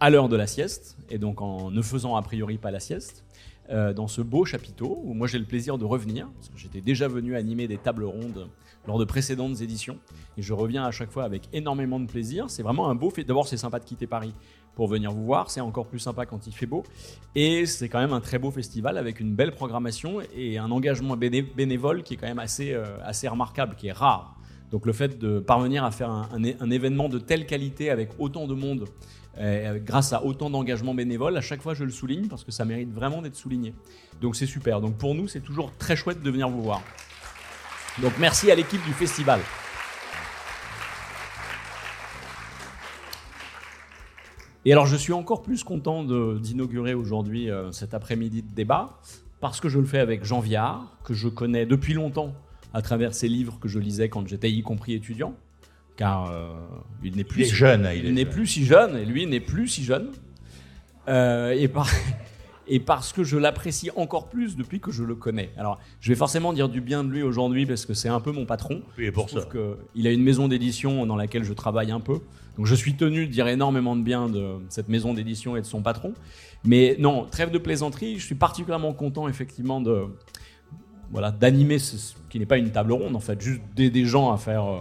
à l'heure de la sieste, et donc en ne faisant a priori pas la sieste, euh, dans ce beau chapiteau où moi j'ai le plaisir de revenir, parce que j'étais déjà venu animer des tables rondes lors de précédentes éditions, et je reviens à chaque fois avec énormément de plaisir. C'est vraiment un beau fait. D'abord, c'est sympa de quitter Paris pour venir vous voir, c'est encore plus sympa quand il fait beau, et c'est quand même un très beau festival avec une belle programmation et un engagement béné- bénévole qui est quand même assez, euh, assez remarquable, qui est rare. Donc le fait de parvenir à faire un événement de telle qualité avec autant de monde, euh, avec- grâce à autant d'engagement bénévole, à chaque fois je le souligne parce que ça mérite vraiment d'être souligné. Donc c'est super. Donc pour nous c'est toujours très chouette de venir vous voir. Donc merci à l'équipe du festival. Et alors je suis encore plus content d'inaugurer aujourd'hui euh, cet après-midi de débat parce que je le fais avec Jean Viard, que je connais depuis longtemps à travers ses livres que je lisais quand j'étais y compris étudiant, car euh, il n'est plus Il est jeune, hein, il il est n'est plus si jeune et lui n'est plus si jeune. Euh, et, par- et parce que je l'apprécie encore plus depuis que je le connais. Alors, je vais forcément dire du bien de lui aujourd'hui parce que c'est un peu mon patron. Oui, et pour Je ça. que il a une maison d'édition dans laquelle je travaille un peu. Donc je suis tenu de dire énormément de bien de cette maison d'édition et de son patron. Mais non, trêve de plaisanterie, je suis particulièrement content effectivement de voilà d'animer ce, ce qui n'est pas une table ronde en fait, juste d'aider des gens à faire euh,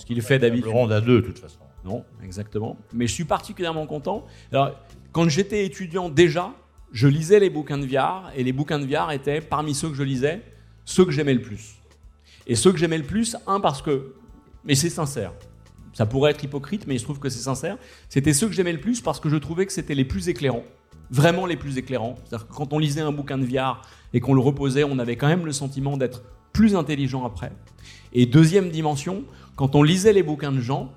ce qu'il fait d'habitude. Ronde à deux, de toute façon. Non, exactement. Mais je suis particulièrement content. Alors, quand j'étais étudiant déjà, je lisais les bouquins de Viard, et les bouquins de Viard étaient, parmi ceux que je lisais, ceux que j'aimais le plus. Et ceux que j'aimais le plus, un, parce que, mais c'est sincère, ça pourrait être hypocrite, mais il se trouve que c'est sincère, c'était ceux que j'aimais le plus parce que je trouvais que c'était les plus éclairants, vraiment les plus éclairants. C'est-à-dire que quand on lisait un bouquin de Viard et qu'on le reposait, on avait quand même le sentiment d'être plus intelligent après. Et deuxième dimension, quand on lisait les bouquins de Jean,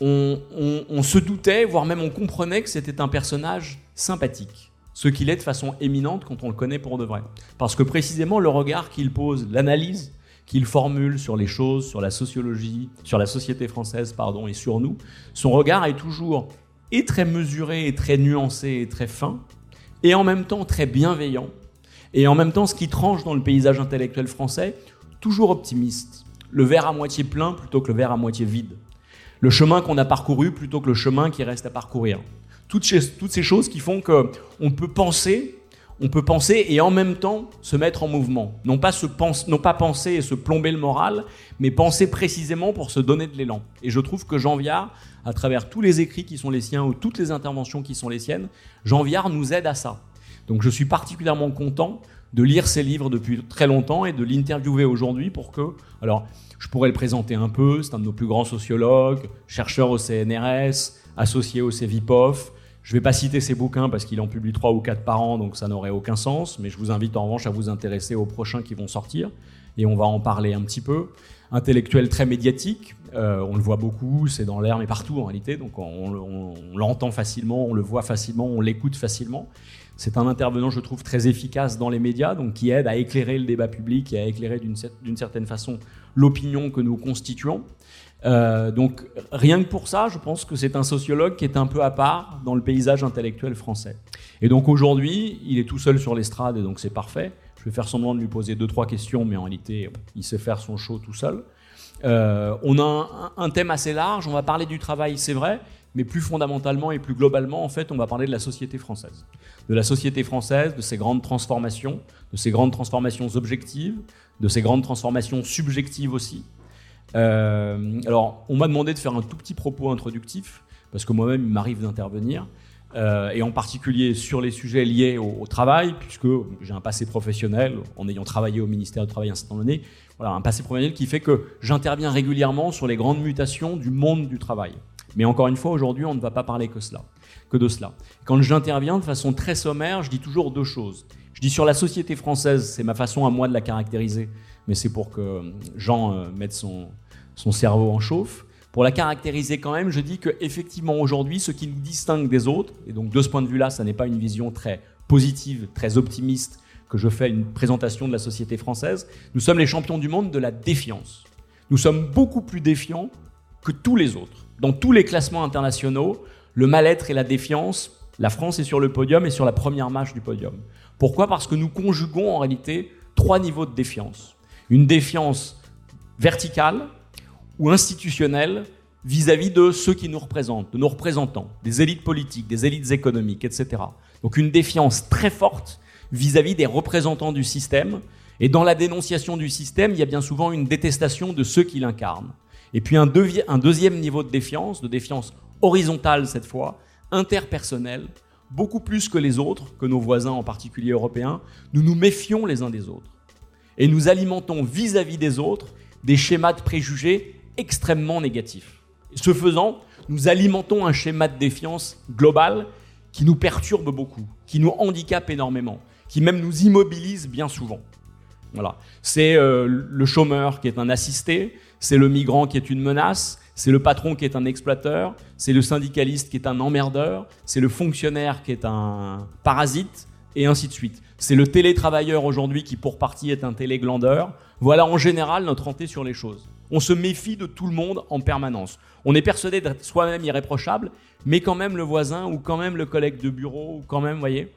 on, se doutait, voire même on comprenait que c'était un personnage sympathique. Ce qu'il est de façon éminente quand on le connaît pour de vrai. Parce que précisément le regard qu'il pose, l'analyse qu'il formule sur les choses, sur la sociologie, sur la société française, pardon, et sur nous, son regard est toujours et très mesuré, et très nuancé, et très fin, et en même temps très bienveillant, et en même temps ce qui tranche dans le paysage intellectuel français, toujours optimiste. Le verre à moitié plein plutôt que le verre à moitié vide le chemin qu'on a parcouru plutôt que le chemin qui reste à parcourir. Toutes ces, choses qui font que on peut penser, on peut penser et en même temps se mettre en mouvement. Non pas, non pas penser et se plomber le moral, mais penser précisément pour se donner de l'élan. Et je trouve que Jean Viard, à travers tous les écrits qui sont les siens ou toutes les interventions qui sont les siennes, Jean Viard nous aide à ça. Donc je suis particulièrement content de lire ses livres depuis très longtemps et de l'interviewer aujourd'hui pour que, alors je pourrais le présenter un peu, c'est un de nos plus grands sociologues, chercheur au CNRS, associé au CEVIPOF. Je ne vais pas citer ses bouquins parce qu'il en publie trois ou quatre par an, donc ça n'aurait aucun sens, mais je vous invite en revanche à vous intéresser aux prochains qui vont sortir, et on va en parler un petit peu. Intellectuel très médiatique, euh, on le voit beaucoup, c'est dans l'air, mais partout en réalité, donc on, on- on l'entend facilement, on le voit facilement, on l'écoute facilement. C'est un intervenant, je trouve, très efficace dans les médias, donc qui aide à éclairer le débat public et à éclairer d'une cer- d'une certaine façon l'opinion que nous constituons. Euh, donc rien que pour ça, je pense que c'est un sociologue qui est un peu à part dans le paysage intellectuel français. Et donc aujourd'hui, il est tout seul sur l'estrade et donc c'est parfait. Je vais faire semblant de lui poser deux trois questions, mais en réalité, il sait faire son show tout seul. Euh, on a un thème assez large. On va parler du travail, c'est vrai, mais plus fondamentalement et plus globalement, en fait, on va parler de la société française, de la société française, de ses grandes transformations, de ses grandes transformations objectives, de ses grandes transformations subjectives aussi. Euh, alors, on m'a demandé de faire un tout petit propos introductif, parce que moi-même, il m'arrive d'intervenir, euh, et en particulier sur les sujets liés au, au travail, puisque j'ai un passé professionnel, en ayant travaillé au ministère du Travail un certain nombre d'années, voilà, un passé professionnel qui fait que j'interviens régulièrement sur les grandes mutations du monde du travail. Mais encore une fois, aujourd'hui, on ne va pas parler que cela, que de cela. Quand j'interviens de façon très sommaire, je dis toujours deux choses. Je dis sur la société française, c'est ma façon à moi de la caractériser, mais c'est pour que Jean euh, mette son, son cerveau en chauffe. Pour la caractériser quand même, je dis que effectivement aujourd'hui, ce qui nous distingue des autres, et donc de ce point de vue-là, ça n'est pas une vision très positive, très optimiste, que je fais une présentation de la société française, nous sommes les champions du monde de la défiance. Nous sommes beaucoup plus défiants que tous les autres. Dans tous les classements internationaux, le mal-être et la défiance, la France est sur le podium et sur la première marche du podium. Pourquoi? Parce que nous conjuguons en réalité trois niveaux de défiance. Une défiance verticale ou institutionnelle vis-à-vis de ceux qui nous représentent, de nos représentants, des élites politiques, des élites économiques, etc. Donc une défiance très forte vis-à-vis des représentants du système. Et dans la dénonciation du système, il y a bien souvent une détestation de ceux qui l'incarnent. Et puis un, deuxième niveau de défiance, de défiance horizontale cette fois, interpersonnelle, beaucoup plus que les autres, que nos voisins en particulier européens, nous nous méfions les uns des autres. Et nous alimentons vis-à-vis des autres des schémas de préjugés extrêmement négatifs. ce faisant, nous alimentons un schéma de défiance global qui nous perturbe beaucoup, qui nous handicape énormément, qui même nous immobilise bien souvent. Voilà. C'est euh, le chômeur qui est un assisté, c'est le migrant qui est une menace, c'est le patron qui est un exploiteur, c'est le syndicaliste qui est un emmerdeur, c'est le fonctionnaire qui est un parasite, et ainsi de suite. C'est le télétravailleur aujourd'hui qui pour partie est un téléglandeur. Voilà en général notre entrée sur les choses. On se méfie de tout le monde en permanence. On est persuadé d'être soi-même irréprochable, mais quand même le voisin ou quand même le collègue de bureau ou quand même, voyez.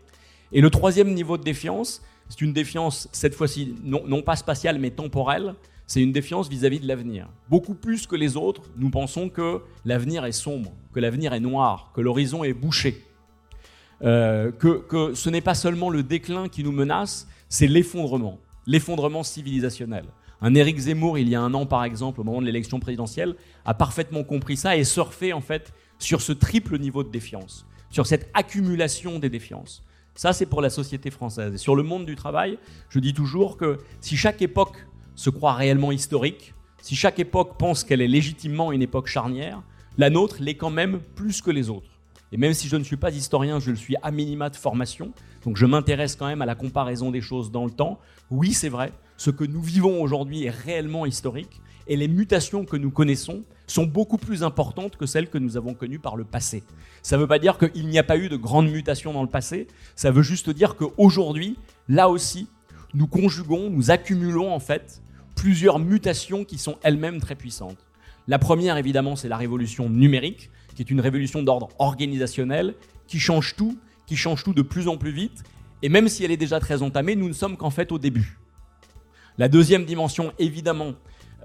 Et le troisième niveau de défiance, c'est une défiance cette fois-ci non, non, pas spatiale mais temporelle c'est une défiance vis-à-vis de l'avenir. Beaucoup plus que les autres, nous pensons que l'avenir est sombre, que l'avenir est noir, que l'horizon est bouché. Euh, que, que ce n'est pas seulement le déclin qui nous menace, c'est l'effondrement, l'effondrement civilisationnel. Un Éric Zemmour, il y a un an par exemple, au moment de l'élection présidentielle, a parfaitement compris ça et surfé en fait sur ce triple niveau de défiance, sur cette accumulation des défiances. Ça, c'est pour la société française. Et sur le monde du travail, je dis toujours que si chaque époque se croit réellement historique, si chaque époque pense qu'elle est légitimement une époque charnière, la nôtre l'est quand même plus que les autres. Et même si je ne suis pas historien, je le suis à minima de formation, donc je m'intéresse quand même à la comparaison des choses dans le temps. Oui, c'est vrai, ce que nous vivons aujourd'hui est réellement historique, et les mutations que nous connaissons sont beaucoup plus importantes que celles que nous avons connues par le passé. Ça ne veut pas dire qu'il n'y a pas eu de grandes mutations dans le passé, ça veut juste dire qu'aujourd'hui, là aussi, nous conjuguons, nous accumulons en fait plusieurs mutations qui sont elles-mêmes très puissantes. La première, évidemment, c'est la révolution numérique, qui est une révolution d'ordre organisationnel, qui change tout, qui change tout de plus en plus vite, et même si elle est déjà très entamée, nous ne sommes qu'en fait au début. La deuxième dimension, évidemment,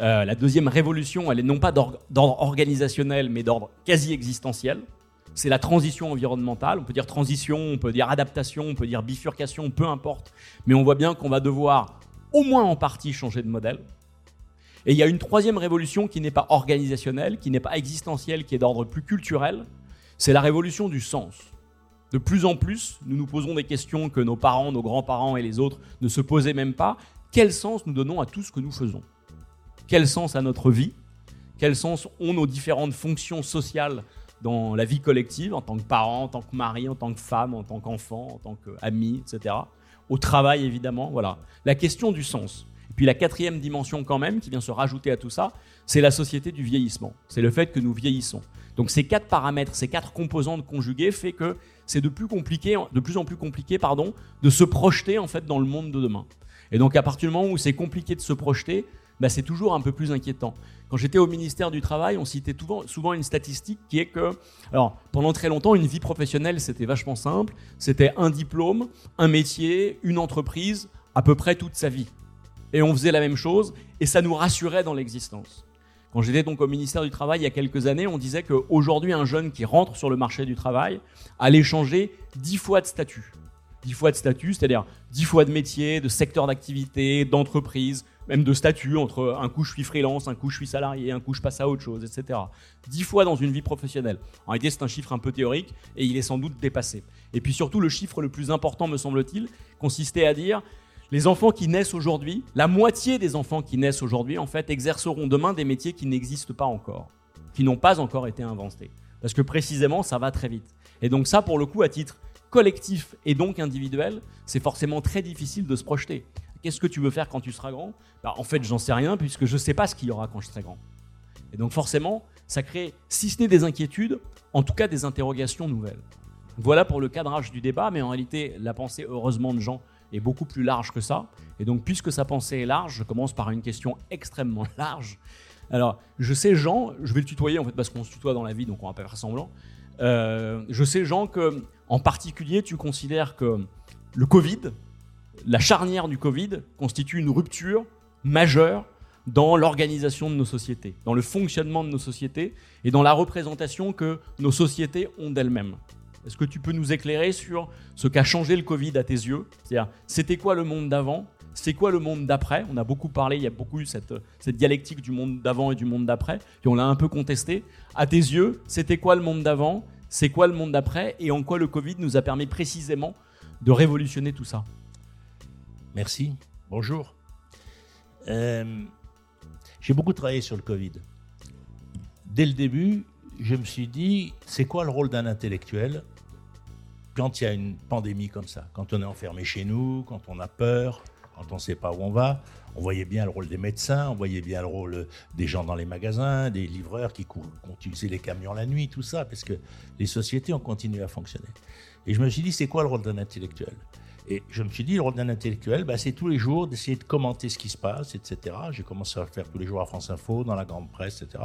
euh, la deuxième révolution, elle est non pas d'ordre organisationnel, mais d'ordre quasi existentiel. C'est la transition environnementale. On peut dire transition, on peut dire adaptation, on peut dire bifurcation, peu importe. Mais on voit bien qu'on va devoir au moins en partie changer de modèle. Et il y a une troisième révolution qui n'est pas organisationnelle, qui n'est pas existentielle, qui est d'ordre plus culturel, c'est la révolution du sens. De plus en plus, nous nous posons des questions que nos parents, nos grands-parents et les autres ne se posaient même pas. Quel sens nous donnons à tout ce que nous faisons? Quel sens à notre vie? Quel sens ont nos différentes fonctions sociales dans la vie collective, en tant que parent, en tant que mari, en tant que femme, en tant qu'enfant, en tant qu'ami, etc au travail évidemment. Voilà. La question du sens. Et puis la quatrième dimension quand même qui vient se rajouter à tout ça, c'est la société du vieillissement. C'est le fait que nous vieillissons. Donc ces quatre paramètres, ces quatre composantes conjuguées fait que c'est de plus compliqué, de plus en plus compliqué, pardon, de se projeter en fait dans le monde de demain. Et donc à partir du moment où c'est compliqué de se projeter, bah, c'est toujours un peu plus inquiétant. Quand j'étais au ministère du Travail, on citait souvent, une statistique qui est que, alors, pendant très longtemps, une vie professionnelle, c'était vachement simple. C'était un diplôme, un métier, une entreprise, à peu près toute sa vie. Et on faisait la même chose, et ça nous rassurait dans l'existence. Quand j'étais donc au ministère du Travail il y a quelques années, on disait qu'aujourd'hui, un jeune qui rentre sur le marché du travail allait changer dix fois de statut. Dix fois de statut, c'est-à-dire dix fois de métier, de secteur d'activité, d'entreprise, même de statut, entre un coup je suis freelance, un coup je suis salarié, un coup je passe à autre chose, etc. Dix fois dans une vie professionnelle. En réalité, c'est un chiffre un peu théorique et il est sans doute dépassé. Et puis surtout, le chiffre le plus important, me semble-t-il, consistait à dire les enfants qui naissent aujourd'hui, la moitié des enfants qui naissent aujourd'hui, en fait, exerceront demain des métiers qui n'existent pas encore, qui n'ont pas encore été inventés. Parce que précisément, ça va très vite. Et donc ça, pour le coup, à titre collectif et donc individuel, c'est forcément très difficile de se projeter. Qu'est-ce que tu veux faire quand tu seras grand? Bah, En fait, j'en sais rien puisque je ne sais pas ce qu'il y aura quand je serai grand. Et donc forcément, ça crée, si ce n'est des inquiétudes, en tout cas des interrogations nouvelles. Voilà pour le cadrage du débat, mais en réalité, la pensée, heureusement, de Jean est beaucoup plus large que ça. Et donc, puisque sa pensée est large, je commence par une question extrêmement large. Alors, je sais, Jean, je vais le tutoyer en fait parce qu'on se tutoie dans la vie, donc on va pas faire semblant. Euh, je sais, Jean, que en particulier, tu considères que le Covid, la charnière du Covid, constitue une rupture majeure dans l'organisation de nos sociétés, dans le fonctionnement de nos sociétés et dans la représentation que nos sociétés ont d'elles-mêmes. Est-ce que tu peux nous éclairer sur ce qu'a changé le Covid à tes yeux? C'est-à-dire, c'était quoi le monde d'avant? C'est quoi le monde d'après? On a beaucoup parlé, il y a beaucoup eu cette, cette dialectique du monde d'avant et du monde d'après, puis on l'a un peu contesté. À tes yeux, c'était quoi le monde d'avant? C'est quoi le monde d'après? Et en quoi le Covid nous a permis précisément de révolutionner tout ça? Merci. Bonjour. Euh, j'ai beaucoup travaillé sur le Covid. Dès le début, je me suis dit, c'est quoi le rôle d'un intellectuel quand il y a une pandémie comme ça, quand on est enfermé chez nous, quand on a peur, quand on ne sait pas où on va. On voyait bien le rôle des médecins, on voyait bien le rôle des gens dans les magasins, des livreurs qui, utilisé les camions la nuit, tout ça, parce que les sociétés ont continué à fonctionner. Et je me suis dit, c'est quoi le rôle d'un intellectuel? Et je me suis dit, le rôle d'un intellectuel, bah, c'est tous les jours d'essayer de commenter ce qui se passe, etc. J'ai commencé à le faire tous les jours à France Info, dans la grande presse, etc.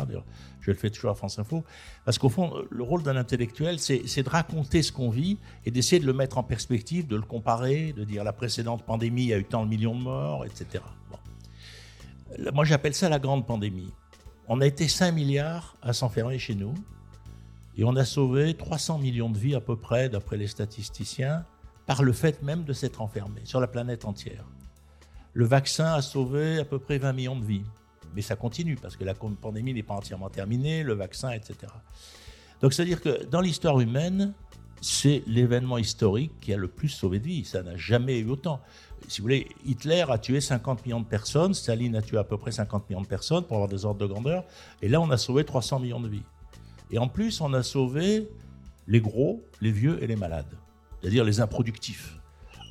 Je le fais toujours à France Info. Parce qu'au fond, le rôle d'un intellectuel, c'est de raconter ce qu'on vit et d'essayer de le mettre en perspective, de le comparer, de dire la précédente pandémie, a eu tant de millions de morts, etc. Moi, j'appelle ça la grande pandémie. On a été 5 milliards à s'enfermer chez nous et on a sauvé 300 millions de vies à peu près, d'après les statisticiens par le fait même de s'être enfermé sur la planète entière. Le vaccin a sauvé à peu près 20 millions de vies, mais ça continue parce que la pandémie n'est pas entièrement terminée, le vaccin, etc. Donc c'est-à-dire que dans l'histoire humaine, c'est l'événement historique qui a le plus sauvé de vies. Ça n'a jamais eu autant. Si vous voulez, Hitler a tué 50 millions de personnes, Staline a tué à peu près 50 millions de personnes pour avoir des ordres de grandeur, et là on a sauvé 300 millions de vies. Et en plus, on a sauvé les gros, les vieux et les malades c'est-à-dire les improductifs.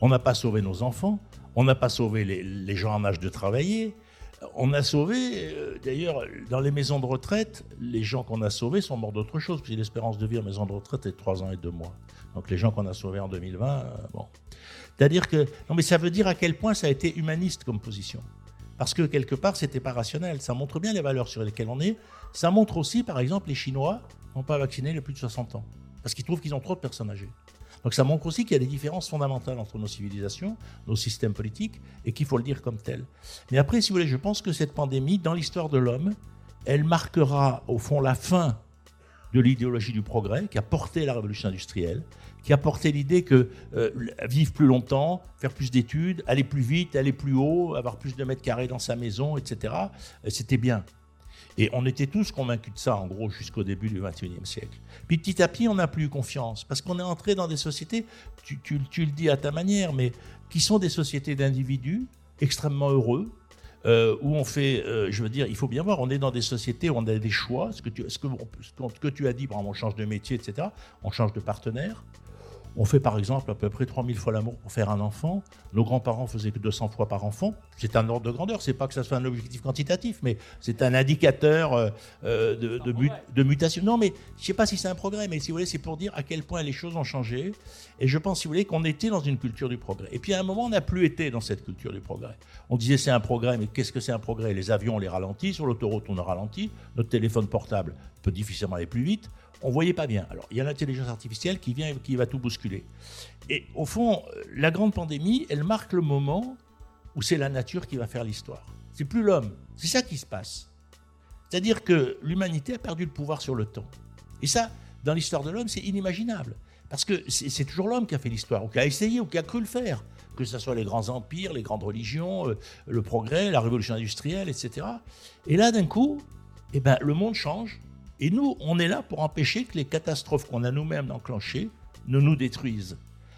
On n'a pas sauvé nos enfants, on n'a pas sauvé les, gens en âge de travailler. On a sauvé, euh, d'ailleurs, dans les maisons de retraite, les gens qu'on a sauvés sont morts d'autre chose, puis l'espérance de vie en maison de retraite est de 3 ans et 2 mois. Donc les gens qu'on a sauvés en 2020, euh, bon. C'est-à-dire que, non mais ça veut dire à quel point ça a été humaniste comme position. Parce que quelque part, c'était pas rationnel. Ça montre bien les valeurs sur lesquelles on est. Ça montre aussi, par exemple, les Chinois n'ont pas vacciné les plus de 60 ans. Parce qu'ils trouvent qu'ils ont trop de personnes âgées. Donc ça montre aussi qu'il y a des différences fondamentales entre nos civilisations, nos systèmes politiques, et qu'il faut le dire comme tel. Mais après, si vous voulez, je pense que cette pandémie, dans l'histoire de l'homme, elle marquera au fond la fin de l'idéologie du progrès qui a porté la révolution industrielle, qui a porté l'idée que euh, vivre plus longtemps, faire plus d'études, aller plus vite, aller plus haut, avoir plus de mètres carrés dans sa maison, etc., euh, c'était bien. Et on était tous convaincus de ça, en gros, jusqu'au début du XXIe siècle. Puis petit à petit, on n'a plus eu confiance, parce qu'on est entré dans des sociétés, tu, le dis à ta manière, mais qui sont des sociétés d'individus extrêmement heureux, euh, où on fait, euh, je veux dire, il faut bien voir, on est dans des sociétés où on a des choix, ce que tu, ce que, tu as dit, par on change de métier, etc., on change de partenaire, on fait par exemple à peu près 3000 fois l'amour pour faire un enfant. Nos grands-parents faisaient que 200 fois par enfant. C'est un ordre de grandeur. C'est pas que ça soit un objectif quantitatif, mais c'est un indicateur euh, euh, de, mutation. Non, mais je sais pas si c'est un progrès, mais si vous voulez, c'est pour dire à quel point les choses ont changé. Et je pense, si vous voulez, qu'on était dans une culture du progrès. Et puis à un moment, on n'a plus été dans cette culture du progrès. On disait c'est un progrès, mais qu'est-ce que c'est un progrès? Les avions, on les ralentit. Sur l'autoroute, on a ralenti. Notre téléphone portable peut difficilement aller plus vite on voyait pas bien. Alors, il y a l'intelligence artificielle qui vient et qui va tout bousculer. Et au fond, la grande pandémie, elle marque le moment où c'est la nature qui va faire l'histoire. C'est plus l'homme. C'est ça qui se passe. C'est-à-dire que l'humanité a perdu le pouvoir sur le temps. Et ça, dans l'histoire de l'homme, c'est inimaginable. Parce que c'est toujours l'homme qui a fait l'histoire, ou qui a essayé, ou qui a cru le faire. Que ce soit les grands empires, les grandes religions, euh, le progrès, la révolution industrielle, etc. Et là, d'un coup, eh ben, le monde change, et nous, on est là pour empêcher que les catastrophes qu'on a nous-mêmes enclenchées ne nous détruisent.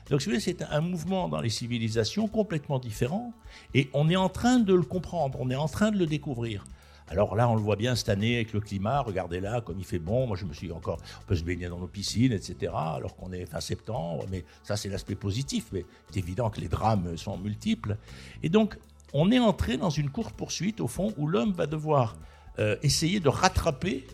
Donc, c'est un mouvement dans les civilisations complètement différent, et on est en train de le comprendre, on est en train de le découvrir. Alors là, on le voit bien cette année avec le climat. Regardez là, comme il fait bon. Moi, je me suis encore, on peut se baigner dans nos piscines, etc. Alors qu'on est fin septembre. Mais ça, c'est l'aspect positif. Mais c'est évident que les drames sont multiples. Et donc, on est entré dans une courte poursuite, au fond, où l'homme va devoir euh, essayer de rattraper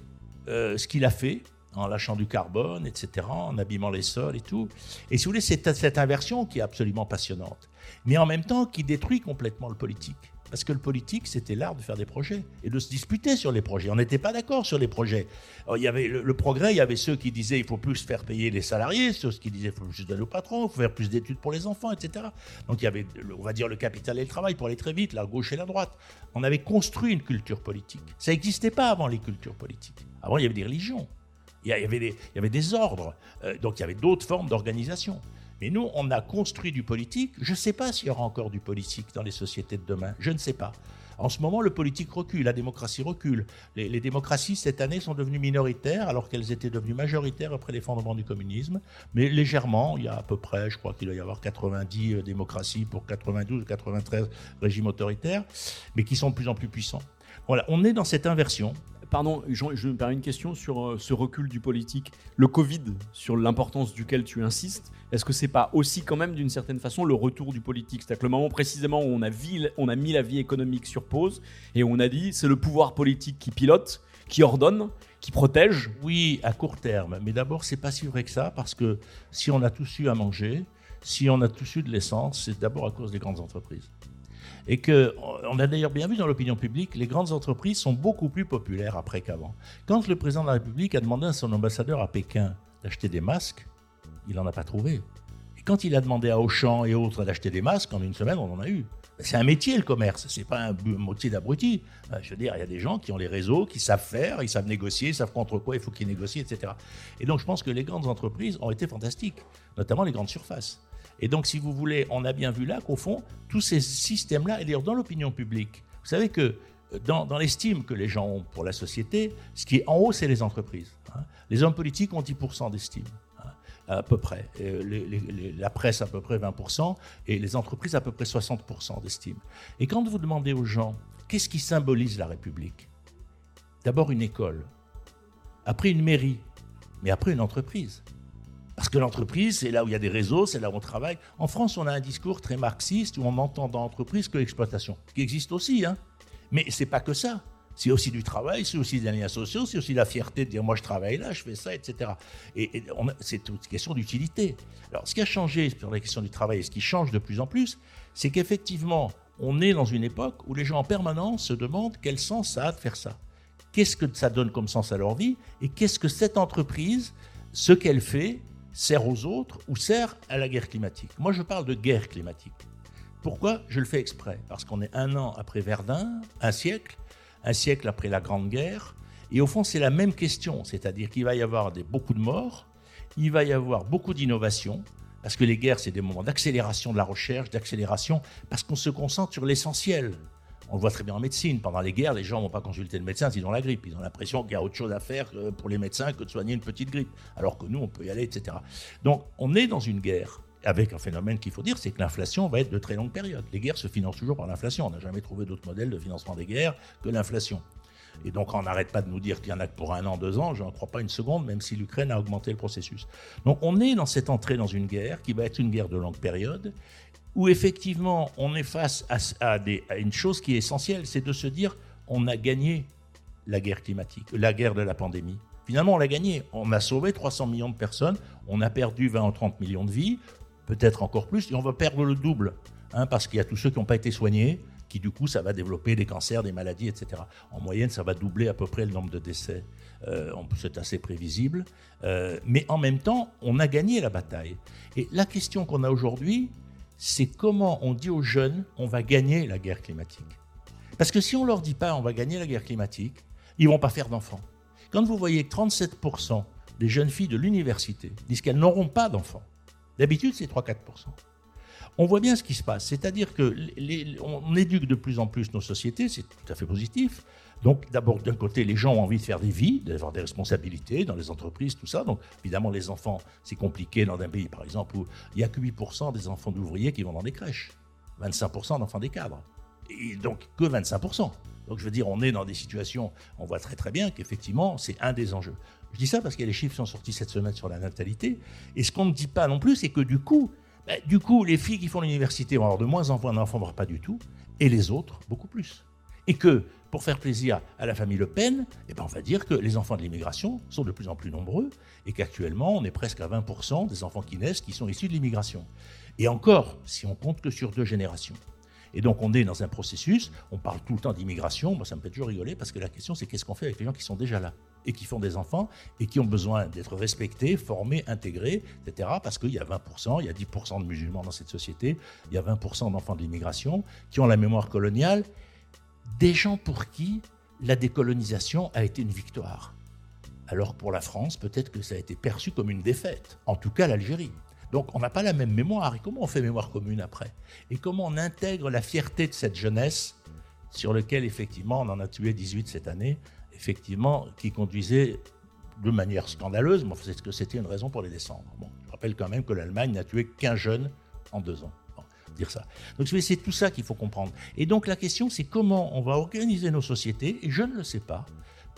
euh, ce qu'il a fait en lâchant du carbone, etc., en abîmant les sols et tout. Et si vous voulez, c'est cette inversion qui est absolument passionnante, mais en même temps qui détruit complètement le politique. Parce que le politique, c'était l'art de faire des projets et de se disputer sur les projets. On n'était pas d'accord sur les projets. il y avait le, progrès, il y avait ceux qui disaient il faut plus faire payer les salariés, ceux qui disaient il faut plus donner aux patrons, il faut faire plus d'études pour les enfants, etc. Donc il y avait, on va dire, le capital et le travail pour aller très vite, la gauche et la droite. On avait construit une culture politique. Ça n'existait pas avant les cultures politiques. Avant, il y avait des religions. Il y avait des, il y avait des ordres. Euh, donc il y avait d'autres formes d'organisation. Mais nous, on a construit du politique. Je ne sais pas s'il y aura encore du politique dans les sociétés de demain. Je ne sais pas. En ce moment, le politique recule, la démocratie recule. Les, démocraties, cette année, sont devenues minoritaires alors qu'elles étaient devenues majoritaires après l'effondrement du communisme. Mais légèrement, il y a à peu près, je crois qu'il doit y avoir 90 euh, démocraties pour 92 ou 93 régimes autoritaires, mais qui sont de plus en plus puissants. Voilà, on est dans cette inversion. Pardon, je me permets une question sur euh, ce recul du politique. Le Covid, sur l'importance duquel tu insistes, est-ce que c'est pas aussi quand même d'une certaine façon le retour du politique? C'est-à-dire que le moment précisément où on a, mis la vie économique sur pause et on a dit c'est le pouvoir politique qui pilote, qui ordonne, qui protège? Oui, à court terme. Mais d'abord, c'est pas si vrai que ça parce que si on a tous eu à manger, si on a tous eu de l'essence, c'est d'abord à cause des grandes entreprises et que on a d'ailleurs bien vu dans l'opinion publique, les grandes entreprises sont beaucoup plus populaires après qu'avant. Quand le président de la République a demandé à son ambassadeur à Pékin d'acheter des masques, il n'en a pas trouvé. Et quand il a demandé à Auchan et autres d'acheter des masques, en une semaine, on en a eu. C'est un métier le commerce, c'est pas un métier d'abruti. Euh, je veux dire, il y a des gens qui ont les réseaux, qui savent faire, ils savent négocier, ils savent contre quoi il faut qu'ils négocient, etc. Et donc je pense que les grandes entreprises ont été fantastiques, notamment les grandes surfaces. Et donc, si vous voulez, on a bien vu là qu'au fond, tous ces systèmes-là, et d'ailleurs dans l'opinion publique, vous savez que euh, dans, l'estime que les gens ont pour la société, ce qui est en haut, c'est les entreprises. Hein. Les hommes politiques ont 10% d'estime, hein, à peu près. la presse à peu près 20%, et les entreprises à peu près 60% d'estime. Et quand vous demandez aux gens, qu'est-ce qui symbolise la République? D'abord une école, après une mairie, mais après une entreprise. Parce que l'entreprise, c'est là où il y a des réseaux, c'est là où on travaille. En France, on a un discours très marxiste où on entend dans l'entreprise que l'exploitation, qui existe aussi. Hein. Mais c'est pas que ça. C'est aussi du travail, c'est aussi des liens sociaux, c'est aussi la fierté de dire moi je travaille là, je fais ça, etc. Et, c'est une question d'utilité. Alors ce qui a changé sur la question du travail et ce qui change de plus en plus, c'est qu'effectivement, on est dans une époque où les gens en permanence se demandent quel sens ça a de faire ça. Qu'est-ce que ça donne comme sens à leur vie et qu'est-ce que cette entreprise, ce qu'elle fait, sert aux autres ou sert à la guerre climatique. Moi, je parle de guerre climatique. Pourquoi Je le fais exprès? Parce qu'on est un an après Verdun, un siècle, un siècle après la Grande Guerre. Et au fond, c'est la même question. C'est-à-dire qu'il va y avoir beaucoup de morts, il va y avoir beaucoup d'innovations, parce que les guerres, c'est des moments d'accélération de la recherche, d'accélération, parce qu'on se concentre sur l'essentiel. On le voit très bien en médecine. Pendant les guerres, les gens ne vont pas consulter le médecin s'ils ont la grippe. Ils ont l'impression qu'il y a autre chose à faire pour les médecins que de soigner une petite grippe. Alors que nous, on peut y aller, etc. Donc, on est dans une guerre avec un phénomène qu'il faut dire, c'est que l'inflation va être de très longue période. Les guerres se financent toujours par l'inflation. On n'a jamais trouvé d'autre modèle de financement des guerres que l'inflation. Et donc, on n'arrête pas de nous dire qu'il y en a que pour un an, deux ans. Je n'en crois pas une seconde, même si l'Ukraine a augmenté le processus. Donc, on est dans cette entrée dans une guerre qui va être une guerre de longue période où effectivement on est face à, une chose qui est essentielle, c'est de se dire on a gagné la guerre climatique, la guerre de la pandémie. Finalement, on l'a gagné. On a sauvé 300 millions de personnes, on a perdu 20 ou 30 millions de vies, peut-être encore plus, et on va perdre le double, hein, parce qu'il y a tous ceux qui n'ont pas été soignés, qui du coup, ça va développer des cancers, des maladies, etc. En moyenne, ça va doubler à peu près le nombre de décès. Euh, c'est assez prévisible. Euh, mais en même temps, on a gagné la bataille. Et la question qu'on a aujourd'hui, c'est comment on dit aux jeunes on va gagner la guerre climatique. Parce que si on ne leur dit pas on va gagner la guerre climatique, ils vont pas faire d'enfants. Quand vous voyez que 37% des jeunes filles de l'université disent qu'elles n'auront pas d'enfants, d'habitude c'est 3-4%. On voit bien ce qui se passe, c'est-à-dire que on éduque de plus en plus nos sociétés, c'est tout à fait positif, donc, d'abord, d'un côté, les gens ont envie de faire des vies, d'avoir des responsabilités dans les entreprises, tout ça. Donc, évidemment, les enfants, c'est compliqué dans un pays, par exemple, où il n'y a que 8% des enfants d'ouvriers qui vont dans des crèches, 25% d'enfants des cadres. Et donc, que 25%. Donc, je veux dire, on est dans des situations, on voit très très bien qu'effectivement, c'est un des enjeux. Je dis ça parce que les chiffres sont sortis cette semaine sur la natalité. Et ce qu'on ne dit pas non plus, c'est que du coup, ben, du coup, les filles qui font l'université vont avoir de moins en moins d'enfants, voire pas du tout, et les autres, beaucoup plus. Et que, pour faire plaisir à la famille Le Pen, eh ben on va dire que les enfants de l'immigration sont de plus en plus nombreux et qu'actuellement, on est presque à 20% des enfants qui naissent qui sont issus de l'immigration. Et encore, si on compte que sur deux générations. Et donc on est dans un processus, on parle tout le temps d'immigration, moi ça me fait toujours rigoler parce que la question c'est qu'est-ce qu'on fait avec les gens qui sont déjà là et qui font des enfants et qui ont besoin d'être respectés, formés, intégrés, etc. Parce qu'il y a 20%, il y a 10% de musulmans dans cette société, il y a 20% d'enfants de l'immigration qui ont la mémoire coloniale, des gens pour qui la décolonisation a été une victoire. Alors pour la France, peut-être que ça a été perçu comme une défaite, en tout cas l'Algérie. Donc on n'a pas la même mémoire. Et comment on fait mémoire commune après? Et comment on intègre la fierté de cette jeunesse sur laquelle effectivement on en a tué 18 cette année, effectivement qui conduisait de manière scandaleuse, mais c'est que c'était une raison pour les descendre. Bon, je rappelle quand même que l'Allemagne n'a tué qu'un jeune en deux ans. Dire ça. Donc c'est tout ça qu'il faut comprendre. Et donc la question c'est comment on va organiser nos sociétés, et je ne le sais pas,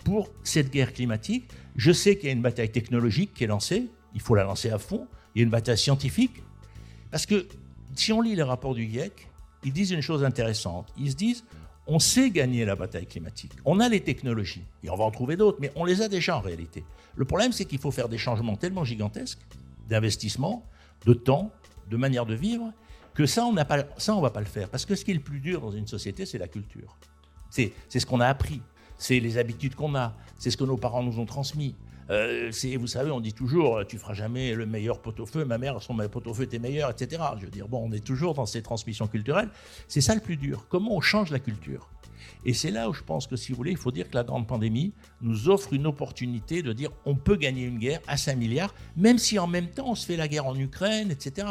pour cette guerre climatique. Je sais qu'il y a une bataille technologique qui est lancée, il faut la lancer à fond il y a une bataille scientifique. Parce que si on lit les rapports du GIEC, ils disent une chose intéressante. Ils se disent, on sait gagner la bataille climatique. On a les technologies, et on va en trouver d'autres, mais on les a déjà en réalité. Le problème, c'est qu'il faut faire des changements tellement gigantesques d'investissement, de temps, de manière de vivre, que ça, on ne va pas le faire. Parce que ce qui est le plus dur dans une société, c'est la culture. C'est ce qu'on a appris, c'est les habitudes qu'on a, c'est ce que nos parents nous ont transmis. Euh, vous savez, on dit toujours, tu feras jamais le meilleur pot-au-feu, ma mère, son pot-au-feu était meilleur, etc. Je veux dire, bon, on est toujours dans ces transmissions culturelles. C'est ça le plus dur. Comment on change la culture? Et c'est là où je pense que, si vous voulez, il faut dire que la grande pandémie nous offre une opportunité de dire on peut gagner une guerre à 5 milliards, même si en même temps on se fait la guerre en Ukraine, etc.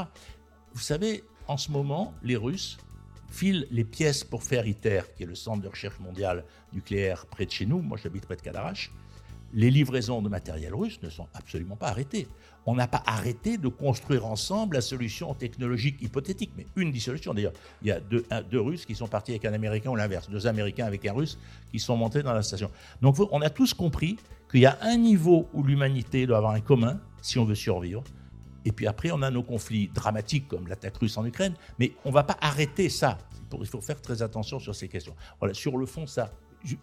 Vous savez, en ce moment, les Russes filent les pièces pour faire ITER, qui est le centre de recherche mondial nucléaire près de chez nous. Moi, j'habite près de Cadarache les livraisons de matériel russe ne sont absolument pas arrêtées. On n'a pas arrêté de construire ensemble la solution technologique hypothétique, mais une des solutions. D'ailleurs, il y a deux, Russes qui sont partis avec un Américain ou l'inverse, deux Américains avec un Russe qui sont montés dans la station. Donc on a tous compris qu'il y a un niveau où l'humanité doit avoir un commun si on veut survivre. Et puis après, on a nos conflits dramatiques comme l'attaque russe en Ukraine, mais on ne va pas arrêter ça. Il faut faire très attention sur ces questions. Voilà, sur le fond, ça,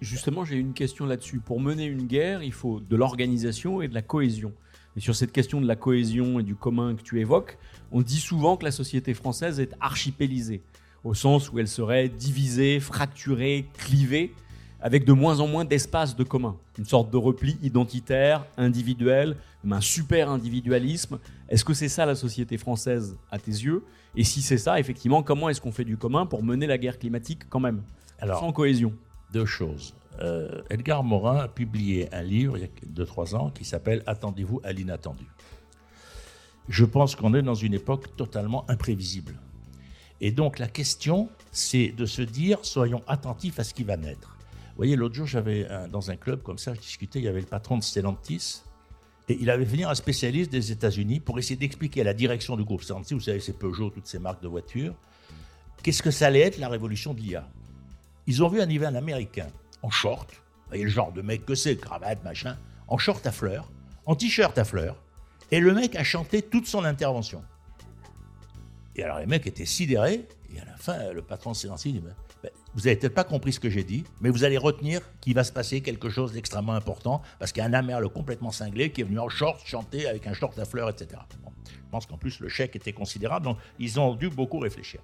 Justement, j'ai une question là-dessus. Pour mener une guerre, il faut de l'organisation et de la cohésion. Et sur cette question de la cohésion et du commun que tu évoques, on dit souvent que la société française est archipélisée, au sens où elle serait divisée, fracturée, clivée, avec de moins en moins d'espace de commun. Une sorte de repli identitaire, individuel, un super individualisme. Est-ce que c'est ça la société française à tes yeux? Et si c'est ça, effectivement, comment est-ce qu'on fait du commun pour mener la guerre climatique quand même? Alors, Sans cohésion deux choses. Euh, Edgar Morin a publié un livre il y a 2-3 ans qui s'appelle Attendez-vous à l'inattendu. Je pense qu'on est dans une époque totalement imprévisible. Et donc la question, c'est de se dire, soyons attentifs à ce qui va naître. Vous voyez, l'autre jour, j'avais dans un club comme ça, je discutais, il y avait le patron de Stellantis, et il avait venu un spécialiste des États-Unis pour essayer d'expliquer à la direction du groupe Stellantis, vous savez, c'est Peugeot, toutes ces marques de voitures, qu'est-ce que ça allait être la révolution de l'IA. Ils ont vu arriver un Américain en short, vous voyez le genre de mec que c'est, cravate, machin, en short à fleurs, en t-shirt à fleurs, et le mec a chanté toute son intervention. Et alors les mecs étaient sidérés, et à la fin, le patron s'est lancé, il dit, vous n'avez peut-être pas compris ce que j'ai dit, mais vous allez retenir qu'il va se passer quelque chose d'extrêmement important, parce qu'il y a un Américain complètement cinglé qui est venu en short chanter avec un short à fleurs, etc. je pense qu'en plus le chèque était considérable, donc ils ont dû beaucoup réfléchir.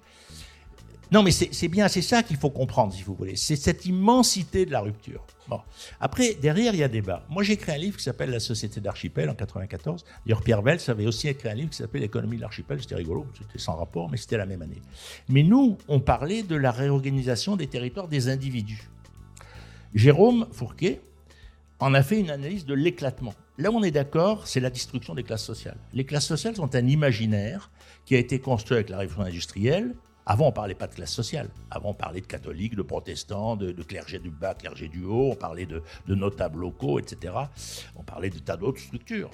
Non, mais c'est bien, c'est ça qu'il faut comprendre, si vous voulez. C'est cette immensité de la rupture. Bon. Après, derrière, il y a débat. Moi, j'ai écrit un livre qui s'appelle La Société d'Archipel en 94. D'ailleurs, Pierre Vels avait aussi écrit un livre qui s'appelle L'économie de l'archipel. C'était rigolo, c'était sans rapport, mais c'était la même année. Mais nous, on parlait de la réorganisation des territoires des individus. Jérôme Fourquet en a fait une analyse de l'éclatement. Là on est d'accord, c'est la destruction des classes sociales. Les classes sociales sont un imaginaire qui a été construit avec la révolution industrielle, avant, on parlait pas de classe sociale. Avant, on parlait de catholiques, de protestants, de, clergé du bas, clergé du haut. On parlait de, notables locaux, etc. On parlait de tas d'autres structures.